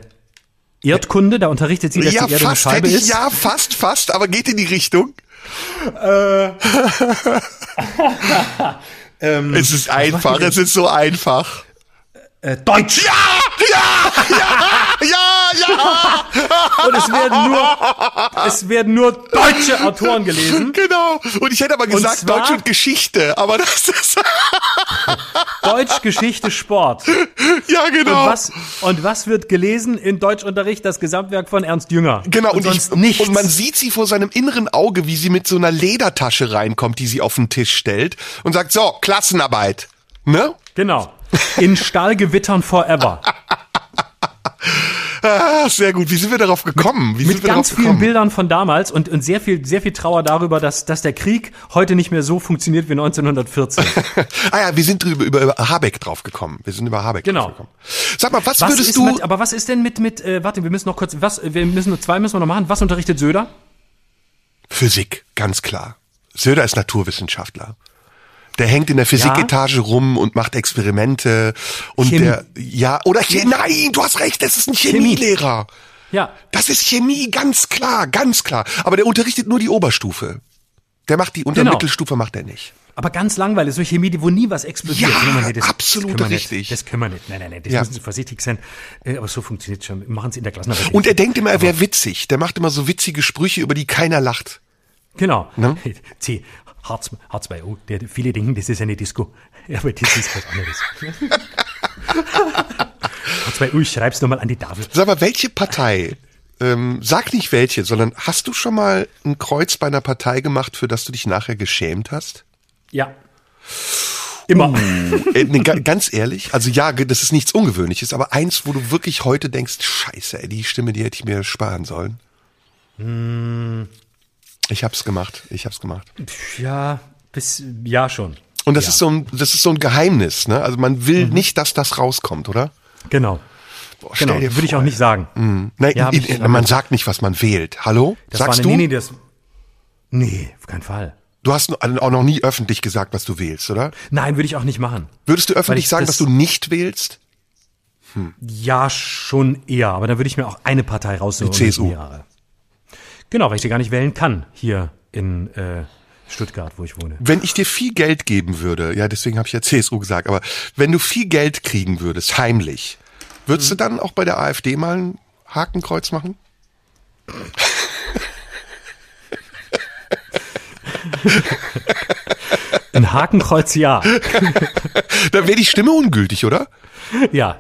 Erdkunde, da unterrichtet sie, dass ja, die Erde fast, eine Scheibe ich, ist. Ja, fast, fast, aber geht in die Richtung. Äh. [laughs] [laughs] ähm, es ist einfach, es ist so einfach. Äh, Deutsch. Ja, ja, ja, ja, ja. Und es werden nur, es werden nur deutsche Autoren gelesen. Genau. Und ich hätte aber gesagt und Deutsch und Geschichte, aber das ist [laughs] Deutsch, Geschichte, Sport. Ja, genau. Und was, und was wird gelesen in Deutschunterricht? Das Gesamtwerk von Ernst Jünger. Genau. Und, und sonst ich, nichts. Und man sieht sie vor seinem inneren Auge, wie sie mit so einer Ledertasche reinkommt, die sie auf den Tisch stellt und sagt, so, Klassenarbeit. Ne? Genau. In Stahlgewittern forever. [laughs] Ah, sehr gut. Wie sind wir darauf gekommen? Wie mit ganz vielen Bildern von damals und, und sehr viel, sehr viel Trauer darüber, dass, dass der Krieg heute nicht mehr so funktioniert wie 1914. [laughs] ah ja, wir sind drüber, über, über Habeck drauf gekommen. Wir sind über Habeck genau. drauf gekommen. Sag mal, was, was würdest du? Mit, aber was ist denn mit, mit, äh, warte, wir müssen noch kurz, was, wir müssen nur zwei müssen wir noch machen. Was unterrichtet Söder? Physik, ganz klar. Söder ist Naturwissenschaftler. Der hängt in der Physiketage ja. rum und macht Experimente und Chemie. der ja oder Chemie. nein, du hast recht, das ist ein Chemielehrer. Ja. Das ist Chemie, ganz klar, ganz klar. Aber der unterrichtet nur die Oberstufe. Der macht die Untermittelstufe genau. macht er nicht. Aber ganz langweilig, so Chemie, wo nie was explodiert. Ja, das, absolut das richtig. Nicht, das können wir nicht. Nein, nein, nein, das ja. müssen Sie vorsichtig sein. Äh, aber so funktioniert es schon. Machen Sie in der Klassenarbeit. Und er denkt immer, er wäre witzig. Der macht immer so witzige Sprüche, über die keiner lacht. Genau. Ne? [laughs] C, H2, H2O. Der, viele denken, das ist eine Disco. [laughs] Ja, aber das ist was anderes. [laughs] H2O, ich schreib's nochmal an die Tafel. Sag mal, welche Partei, ähm, sag nicht welche, sondern hast du schon mal ein Kreuz bei einer Partei gemacht, für das du dich nachher geschämt hast? Ja. Immer. Uh, äh, ne, ganz ehrlich, also ja, das ist nichts Ungewöhnliches, aber eins, wo du wirklich heute denkst, scheiße, ey, die Stimme, die hätte ich mir sparen sollen. Ich hab's gemacht, ich hab's gemacht. Ja, bis, ja schon. Und das ja. ist so ein, das ist so ein Geheimnis, ne? Also man will mhm. nicht, dass das rauskommt, oder? Genau. Boah, genau, würde ich auch nicht sagen. Mhm. Nein, ja, ich, ich, man sagt nicht, was man wählt. Hallo? Das Sagst eine, du? Nee, nee, das, nee, auf keinen Fall. Du hast auch noch nie öffentlich gesagt, was du wählst, oder? Nein, würde ich auch nicht machen. Würdest du öffentlich sagen, dass du nicht wählst? Hm. Ja, schon eher. Aber dann würde ich mir auch eine Partei raussuchen. Die CSU. Genau, weil ich sie gar nicht wählen kann hier in äh, Stuttgart, wo ich wohne. Wenn ich dir viel Geld geben würde, ja, deswegen habe ich ja [laughs] CSU gesagt, aber wenn du viel Geld kriegen würdest, heimlich, würdest hm. du dann auch bei der AfD mal ein Hakenkreuz machen? [laughs] Ein Hakenkreuz, ja. [laughs] Dann wäre die Stimme ungültig, oder? Ja.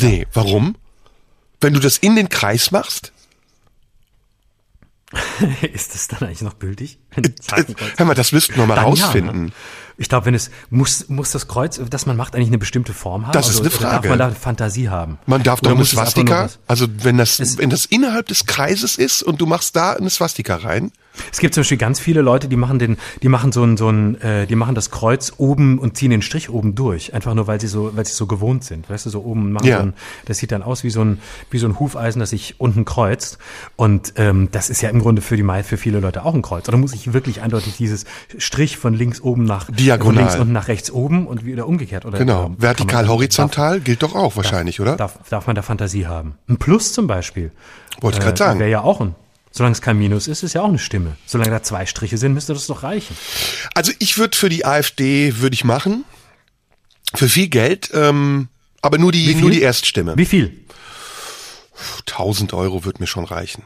Nee, warum? Wenn du das in den Kreis machst? [laughs] ist das dann eigentlich noch gültig? Hör mal, das müssten wir mal dann rausfinden. Ja, ne? Ich glaube, wenn es muss, muss das Kreuz, das man macht, eigentlich eine bestimmte Form haben. Das ist also, eine Frage. Darf man da Fantasie haben? Man darf doch eine Swastika. Also wenn das, wenn das innerhalb des Kreises ist und du machst da eine Swastika rein. Es gibt zum Beispiel ganz viele Leute, die machen den, die machen so ein, so ein, äh, die machen das Kreuz oben und ziehen den Strich oben durch, einfach nur weil sie so, weil sie so gewohnt sind, weißt du, so oben machen ja. so ein, das sieht dann aus wie so ein, wie so ein Hufeisen, das sich unten kreuzt und ähm, das ist ja im Grunde für die für viele Leute auch ein Kreuz. Oder muss ich wirklich eindeutig dieses Strich von links oben nach diagonal, von links unten nach rechts oben und wieder umgekehrt oder genau ähm, vertikal horizontal darf, gilt doch auch wahrscheinlich, darf, oder? Darf, darf man da Fantasie haben? Ein Plus zum Beispiel. Wollte ich äh, gerade sagen. Wäre ja auch ein Solange es kein Minus ist, ist ja auch eine Stimme. Solange da zwei Striche sind, müsste das doch reichen. Also ich würde für die AfD würde ich machen. Für viel Geld, ähm, aber nur die, nur die Erststimme. Wie viel? 1000 Euro wird mir schon reichen.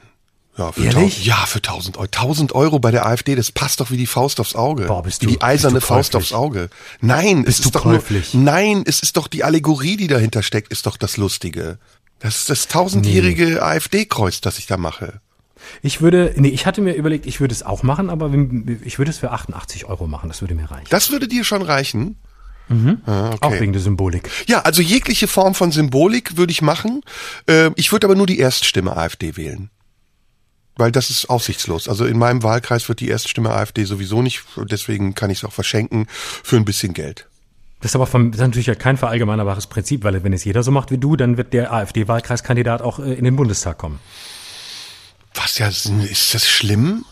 Ja, für Ehrlich? ja, für 1000 Euro. 1000 Euro bei der AfD, das passt doch wie die Faust aufs Auge. Boah, bist du, wie die eiserne Faust aufs Auge. Nein, bist es ist doch käuflich? nur, nein, es ist doch die Allegorie, die dahinter steckt, ist doch das Lustige. Das ist das tausendjährige nee. AfD-Kreuz, das ich da mache. Ich würde, nee, ich hatte mir überlegt, ich würde es auch machen, aber ich würde es für 88 Euro machen, das würde mir reichen. Das würde dir schon reichen? Mhm. Ah, okay. Auch wegen der Symbolik. Ja, also jegliche Form von Symbolik würde ich machen. Ähm, ich würde aber nur die Erststimme AfD wählen. Weil das ist aussichtslos. Also in meinem Wahlkreis wird die Erststimme AfD sowieso nicht, deswegen kann ich es auch verschenken für ein bisschen Geld. Das ist aber vom, das ist natürlich ja kein verallgemeinerbares Prinzip, weil wenn es jeder so macht wie du, dann wird der AfD-Wahlkreiskandidat auch äh, in den Bundestag kommen. Was ja, ist das schlimm?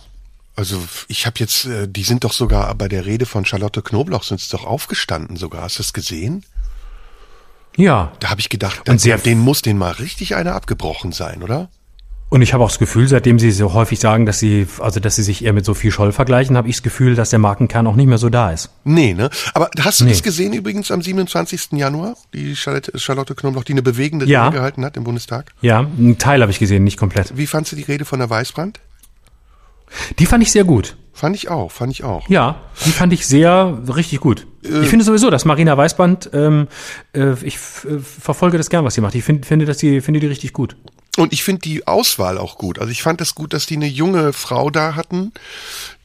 Also ich habe jetzt, äh, die sind doch sogar bei der Rede von Charlotte Knobloch sind es doch aufgestanden sogar. Hast du das gesehen? Ja. Da habe ich gedacht, sehr denen muss denen mal richtig einer abgebrochen sein, oder? Und ich habe auch das Gefühl, seitdem Sie so häufig sagen, dass Sie, also dass Sie sich eher mit Sophie Scholl vergleichen, habe ich das Gefühl, dass der Markenkern auch nicht mehr so da ist. Nee, ne? Aber hast du nee. das gesehen übrigens am 27. Januar, die Charlotte, Charlotte Knoblauch, die eine bewegende ja. Rede gehalten hat im Bundestag? Ja, einen Teil habe ich gesehen, nicht komplett. Wie fandst du die Rede von der Weißbrand? Die fand ich sehr gut. Fand ich auch, fand ich auch. Ja, die fand ich sehr richtig gut. Äh, ich finde sowieso, dass Marina Weißband, ähm, äh, ich äh, verfolge das gern, was sie macht. Ich find, finde, dass die finde die richtig gut. Und ich finde die Auswahl auch gut. Also ich fand es das gut, dass die eine junge Frau da hatten,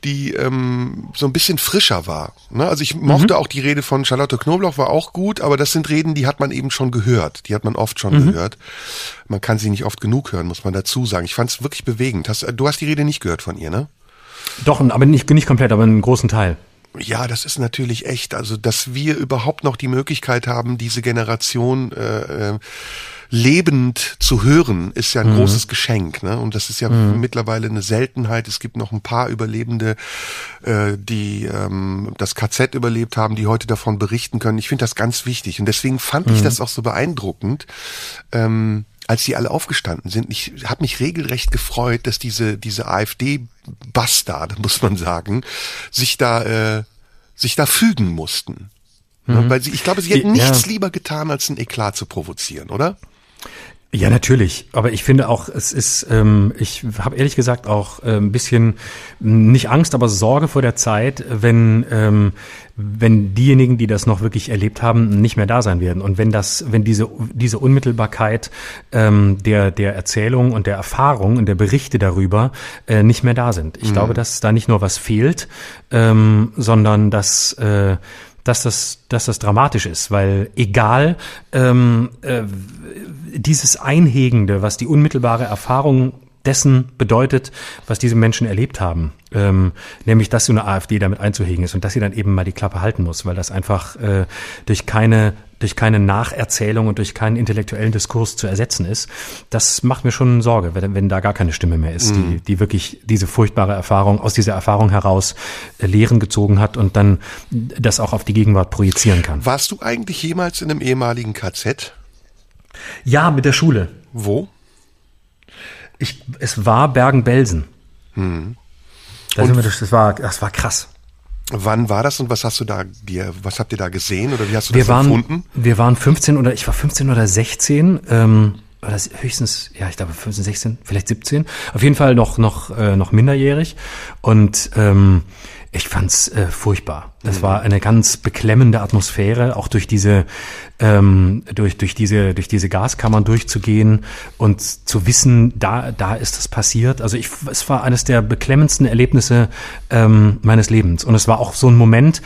die ähm, so ein bisschen frischer war. Ne? Also ich mochte mhm. auch die Rede von Charlotte Knoblauch, war auch gut, aber das sind Reden, die hat man eben schon gehört. Die hat man oft schon mhm. gehört. Man kann sie nicht oft genug hören, muss man dazu sagen. Ich fand es wirklich bewegend. Hast, du hast die Rede nicht gehört von ihr, ne? Doch, aber nicht, nicht komplett, aber einen großen Teil. Ja, das ist natürlich echt. Also, dass wir überhaupt noch die Möglichkeit haben, diese Generation äh, äh, lebend zu hören, ist ja ein mhm. großes Geschenk. Ne? Und das ist ja mhm. mittlerweile eine Seltenheit. Es gibt noch ein paar Überlebende, äh, die ähm, das KZ überlebt haben, die heute davon berichten können. Ich finde das ganz wichtig. Und deswegen fand mhm. ich das auch so beeindruckend. Ähm, als die alle aufgestanden sind, ich habe mich regelrecht gefreut, dass diese diese AfD-Bastarde, muss man sagen, sich da äh, sich da fügen mussten. Mhm. Weil sie, ich glaube, sie hätten nichts ja. lieber getan, als ein Eklat zu provozieren, oder? Ja, natürlich. Aber ich finde auch, es ist, ähm, ich habe ehrlich gesagt auch äh, ein bisschen nicht Angst, aber Sorge vor der Zeit, wenn ähm, wenn diejenigen, die das noch wirklich erlebt haben, nicht mehr da sein werden und wenn das, wenn diese diese Unmittelbarkeit ähm, der der Erzählung und der Erfahrung und der Berichte darüber äh, nicht mehr da sind. Ich mhm. glaube, dass da nicht nur was fehlt, ähm, sondern dass äh, dass das, dass das dramatisch ist, weil egal ähm, äh, dieses Einhegende, was die unmittelbare Erfahrung dessen bedeutet, was diese Menschen erlebt haben, ähm, nämlich dass so eine AfD damit einzuhegen ist und dass sie dann eben mal die Klappe halten muss, weil das einfach äh, durch keine durch keine Nacherzählung und durch keinen intellektuellen Diskurs zu ersetzen ist. Das macht mir schon Sorge, wenn, wenn da gar keine Stimme mehr ist, mhm. die, die wirklich diese furchtbare Erfahrung, aus dieser Erfahrung heraus äh, Lehren gezogen hat und dann das auch auf die Gegenwart projizieren kann. Warst du eigentlich jemals in einem ehemaligen KZ? Ja, mit der Schule. Wo? Ich, es war Bergen-Belsen. Hm. Da wir, das, war, das war krass. Wann war das und was hast du da dir, was habt ihr da gesehen oder wie hast du wir das waren, empfunden? Wir waren 15 oder ich war 15 oder 16, ähm, das höchstens, ja, ich glaube 15, 16, vielleicht 17. Auf jeden Fall noch noch äh, noch minderjährig und ähm, ich fand's äh, furchtbar. Das mhm. war eine ganz beklemmende Atmosphäre, auch durch diese ähm, durch durch diese durch diese Gaskammern durchzugehen und zu wissen, da da ist das passiert. Also ich es war eines der beklemmendsten Erlebnisse ähm, meines Lebens und es war auch so ein Moment,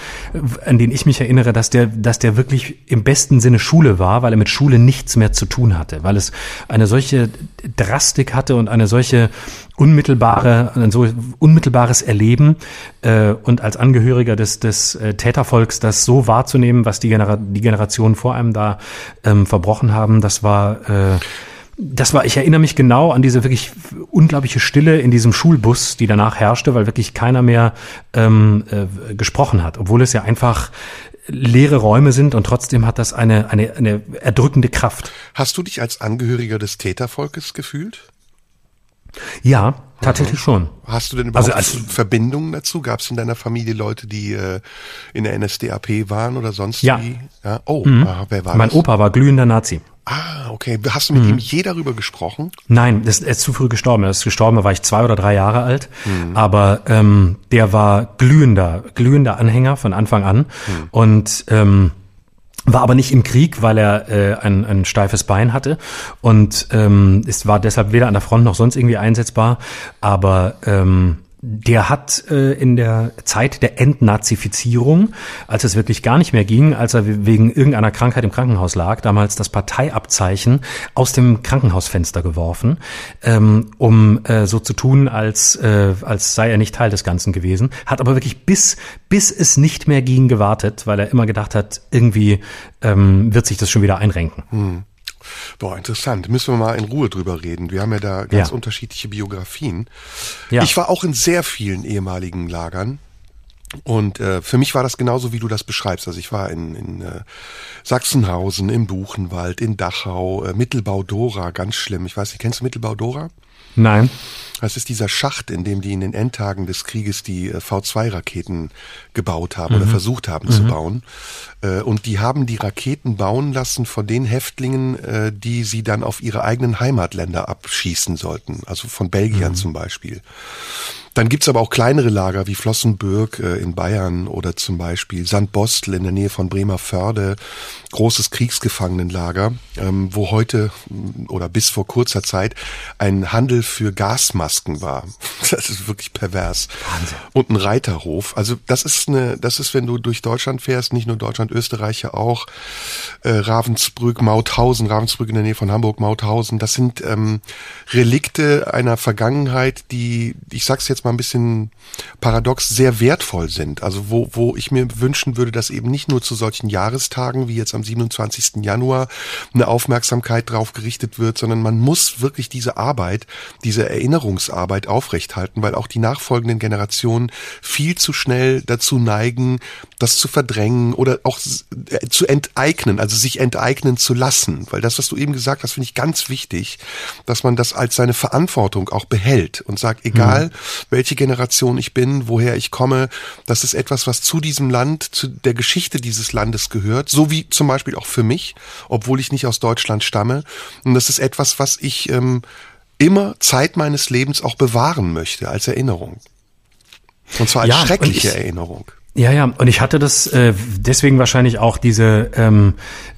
an den ich mich erinnere, dass der dass der wirklich im besten Sinne Schule war, weil er mit Schule nichts mehr zu tun hatte, weil es eine solche Drastik hatte und eine solche unmittelbare, ein so unmittelbares Erleben äh, und als Angehöriger des, des äh, Tätervolks das so wahrzunehmen, was die, Genera die Generationen vor einem da ähm, verbrochen haben, das war äh, das war, ich erinnere mich genau an diese wirklich unglaubliche Stille in diesem Schulbus, die danach herrschte, weil wirklich keiner mehr ähm, äh, gesprochen hat, obwohl es ja einfach leere Räume sind und trotzdem hat das eine, eine, eine erdrückende Kraft. Hast du dich als Angehöriger des Tätervolkes gefühlt? Ja, tatsächlich schon. Hast du denn überhaupt also, als, Verbindungen dazu? Gab es in deiner Familie Leute, die äh, in der NSDAP waren oder sonst ja. wie? Ja. Oh, mhm. ah, wer war mein das? Mein Opa war glühender Nazi. Ah, okay. Hast du mit mhm. ihm je darüber gesprochen? Nein, das, er ist zu früh gestorben. Er ist gestorben, da war ich zwei oder drei Jahre alt. Mhm. Aber ähm, der war glühender, glühender Anhänger von Anfang an. Mhm. Und ähm, war aber nicht im Krieg, weil er äh, ein, ein steifes Bein hatte und ähm, es war deshalb weder an der Front noch sonst irgendwie einsetzbar. Aber ähm, der hat äh, in der Zeit der Entnazifizierung, als es wirklich gar nicht mehr ging, als er wegen irgendeiner Krankheit im Krankenhaus lag, damals das Parteiabzeichen aus dem Krankenhausfenster geworfen, ähm, um äh, so zu tun, als, äh, als sei er nicht Teil des Ganzen gewesen, hat aber wirklich bis, bis es nicht mehr ging gewartet, weil er immer gedacht hat, irgendwie ähm, wird sich das schon wieder einrenken. Hm. Boah, interessant. Müssen wir mal in Ruhe drüber reden. Wir haben ja da ganz ja. unterschiedliche Biografien. Ja. Ich war auch in sehr vielen ehemaligen Lagern. Und äh, für mich war das genauso, wie du das beschreibst. Also ich war in, in äh, Sachsenhausen, im Buchenwald, in Dachau, äh, Mittelbau-Dora, ganz schlimm. Ich weiß nicht, kennst du Mittelbau-Dora? Nein. Das ist dieser Schacht, in dem die in den Endtagen des Krieges die äh, V2-Raketen gebaut haben mhm. oder versucht haben mhm. zu bauen. Äh, und die haben die Raketen bauen lassen von den Häftlingen, äh, die sie dann auf ihre eigenen Heimatländer abschießen sollten. Also von Belgiern mhm. zum Beispiel. Dann gibt's aber auch kleinere Lager wie Flossenbürg äh, in Bayern oder zum Beispiel Sandbostel in der Nähe von Bremerförde, großes Kriegsgefangenenlager, ähm, wo heute mm, oder bis vor kurzer Zeit ein Handel für Gasmasken war. [laughs] Das ist wirklich pervers. Wahnsinn. Und ein Reiterhof. Also das ist eine, das ist, wenn du durch Deutschland fährst, nicht nur Deutschland, Österreich ja auch, äh, Ravensbrück, Mauthausen, Ravensbrück in der Nähe von Hamburg, Mauthausen, das sind ähm, Relikte einer Vergangenheit, die, ich sag's jetzt mal ein bisschen paradox, sehr wertvoll sind. Also wo, wo ich mir wünschen würde, dass eben nicht nur zu solchen Jahrestagen wie jetzt am 27. Januar eine Aufmerksamkeit drauf gerichtet wird, sondern man muss wirklich diese Arbeit, diese Erinnerungsarbeit aufrechthalten, weil auch die nachfolgenden Generationen viel zu schnell dazu neigen, das zu verdrängen oder auch äh, zu enteignen, also sich enteignen zu lassen. Weil das, was du eben gesagt hast, finde ich ganz wichtig, dass man das als seine Verantwortung auch behält und sagt, egal, mhm welche Generation ich bin, woher ich komme. Das ist etwas, was zu diesem Land, zu der Geschichte dieses Landes gehört, so wie zum Beispiel auch für mich, obwohl ich nicht aus Deutschland stamme. Und das ist etwas, was ich ähm, immer Zeit meines Lebens auch bewahren möchte als Erinnerung. Und zwar als ja, schreckliche ich, Erinnerung. Ja, ja, und ich hatte das äh, deswegen wahrscheinlich auch diese ähm,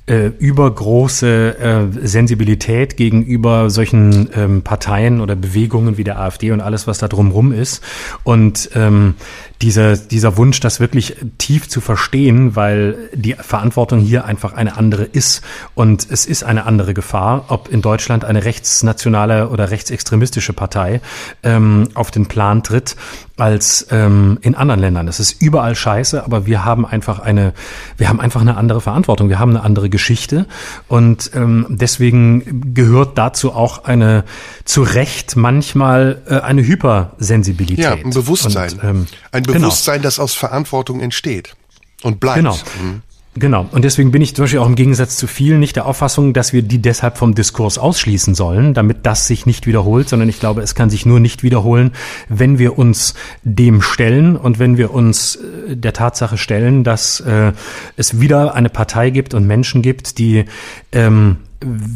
äh, übergroße äh, Sensibilität gegenüber solchen ähm, Parteien oder Bewegungen wie der AfD und alles, was da drumrum ist. Und ähm, dieser, dieser Wunsch, das wirklich tief zu verstehen, weil die Verantwortung hier einfach eine andere ist. Und es ist eine andere Gefahr, ob in Deutschland eine rechtsnationale oder rechtsextremistische Partei ähm, auf den Plan tritt als ähm, in anderen Ländern. Es ist überall scheiße, aber wir haben einfach eine, wir haben einfach eine andere Verantwortung. Wir haben eine andere Geschichte und ähm, deswegen gehört dazu auch eine zu Recht manchmal äh, eine Hypersensibilität. Ja, ein Bewusstsein. Und, ähm, ein genau. Bewusstsein, genau. das aus Verantwortung entsteht und bleibt. Genau. Mhm. Genau. Und deswegen bin ich zum Beispiel auch im Gegensatz zu vielen nicht der Auffassung, dass wir die deshalb vom Diskurs ausschließen sollen, damit das sich nicht wiederholt, sondern ich glaube, es kann sich nur nicht wiederholen, wenn wir uns dem stellen und wenn wir uns äh, der Tatsache stellen, dass äh, es wieder eine Partei gibt und Menschen gibt, die, ähm,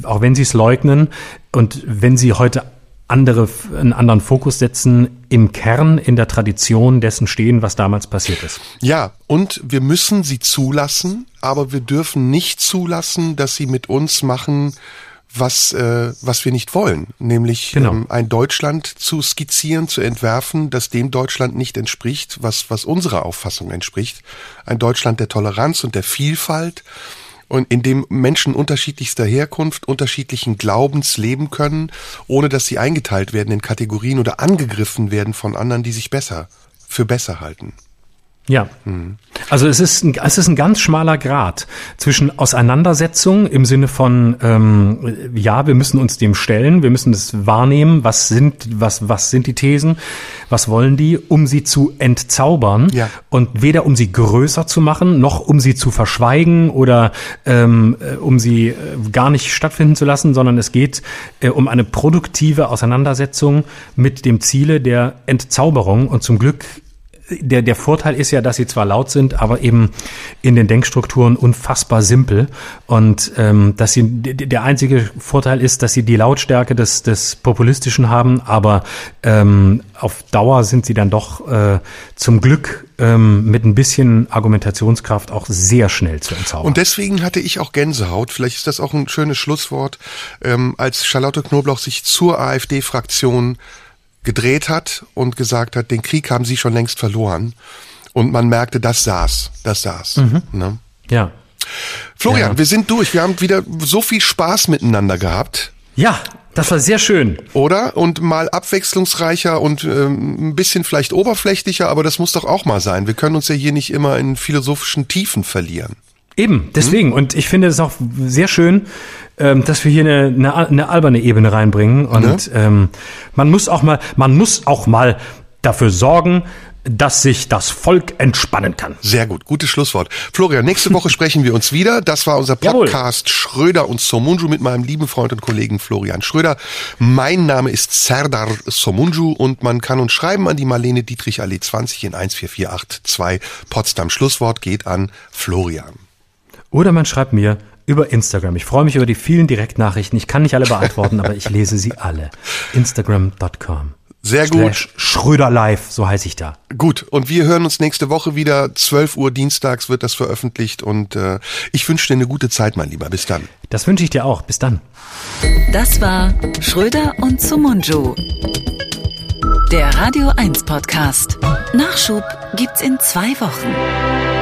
auch wenn sie es leugnen und wenn sie heute andere, einen anderen Fokus setzen, im Kern, in der Tradition dessen stehen, was damals passiert ist. Ja, und wir müssen sie zulassen, aber wir dürfen nicht zulassen, dass sie mit uns machen, was, äh, was wir nicht wollen, nämlich genau. ähm, ein Deutschland zu skizzieren, zu entwerfen, das dem Deutschland nicht entspricht, was, was unserer Auffassung entspricht. Ein Deutschland der Toleranz und der Vielfalt und in dem Menschen unterschiedlichster Herkunft, unterschiedlichen Glaubens leben können, ohne dass sie eingeteilt werden in Kategorien oder angegriffen werden von anderen, die sich besser für besser halten. Ja. Mhm. Also es ist, ein, es ist ein ganz schmaler Grad zwischen Auseinandersetzung im Sinne von ähm, ja, wir müssen uns dem stellen, wir müssen es wahrnehmen, was sind, was, was sind die Thesen, was wollen die, um sie zu entzaubern ja. und weder um sie größer zu machen, noch um sie zu verschweigen oder ähm, äh, um sie äh, gar nicht stattfinden zu lassen, sondern es geht äh, um eine produktive Auseinandersetzung mit dem Ziele der Entzauberung und zum Glück der, der Vorteil ist ja, dass sie zwar laut sind, aber eben in den Denkstrukturen unfassbar simpel. Und ähm, dass sie der einzige Vorteil ist, dass sie die Lautstärke des, des Populistischen haben, aber ähm, auf Dauer sind sie dann doch äh, zum Glück ähm, mit ein bisschen Argumentationskraft auch sehr schnell zu entzaubern. Und deswegen hatte ich auch Gänsehaut. Vielleicht ist das auch ein schönes Schlusswort, ähm, als Charlotte Knoblauch sich zur AfD-Fraktion gedreht hat und gesagt hat, den Krieg haben sie schon längst verloren. Und man merkte, das saß, das saß. Mhm. Ne? Ja. Florian, ja. wir sind durch. Wir haben wieder so viel Spaß miteinander gehabt. Ja, das war sehr schön. Oder? Und mal abwechslungsreicher und ähm, ein bisschen vielleicht oberflächlicher, aber das muss doch auch mal sein. Wir können uns ja hier nicht immer in philosophischen Tiefen verlieren. Eben, deswegen. Hm? Und ich finde es auch sehr schön, ähm, dass wir hier eine, eine, eine alberne Ebene reinbringen. Und ne? ähm, man muss auch mal, man muss auch mal dafür sorgen, dass sich das Volk entspannen kann. Sehr gut, gutes Schlusswort. Florian, nächste Woche [laughs] sprechen wir uns wieder. Das war unser Podcast Jawohl. Schröder und Somunju mit meinem lieben Freund und Kollegen Florian Schröder. Mein Name ist Serdar Somunju und man kann uns schreiben an die Marlene Dietrich Allee 20 in 14482 Potsdam. Schlusswort geht an Florian. Oder man schreibt mir über Instagram. Ich freue mich über die vielen Direktnachrichten. Ich kann nicht alle beantworten, aber ich lese sie alle. [laughs] Instagram.com. Sehr gut. Schröder Live, so heiße ich da. Gut, und wir hören uns nächste Woche wieder. 12 Uhr dienstags wird das veröffentlicht und äh, ich wünsche dir eine gute Zeit, mein Lieber. Bis dann. Das wünsche ich dir auch. Bis dann. Das war Schröder und Sumunju. Der Radio 1 Podcast. Nachschub gibt's in zwei Wochen.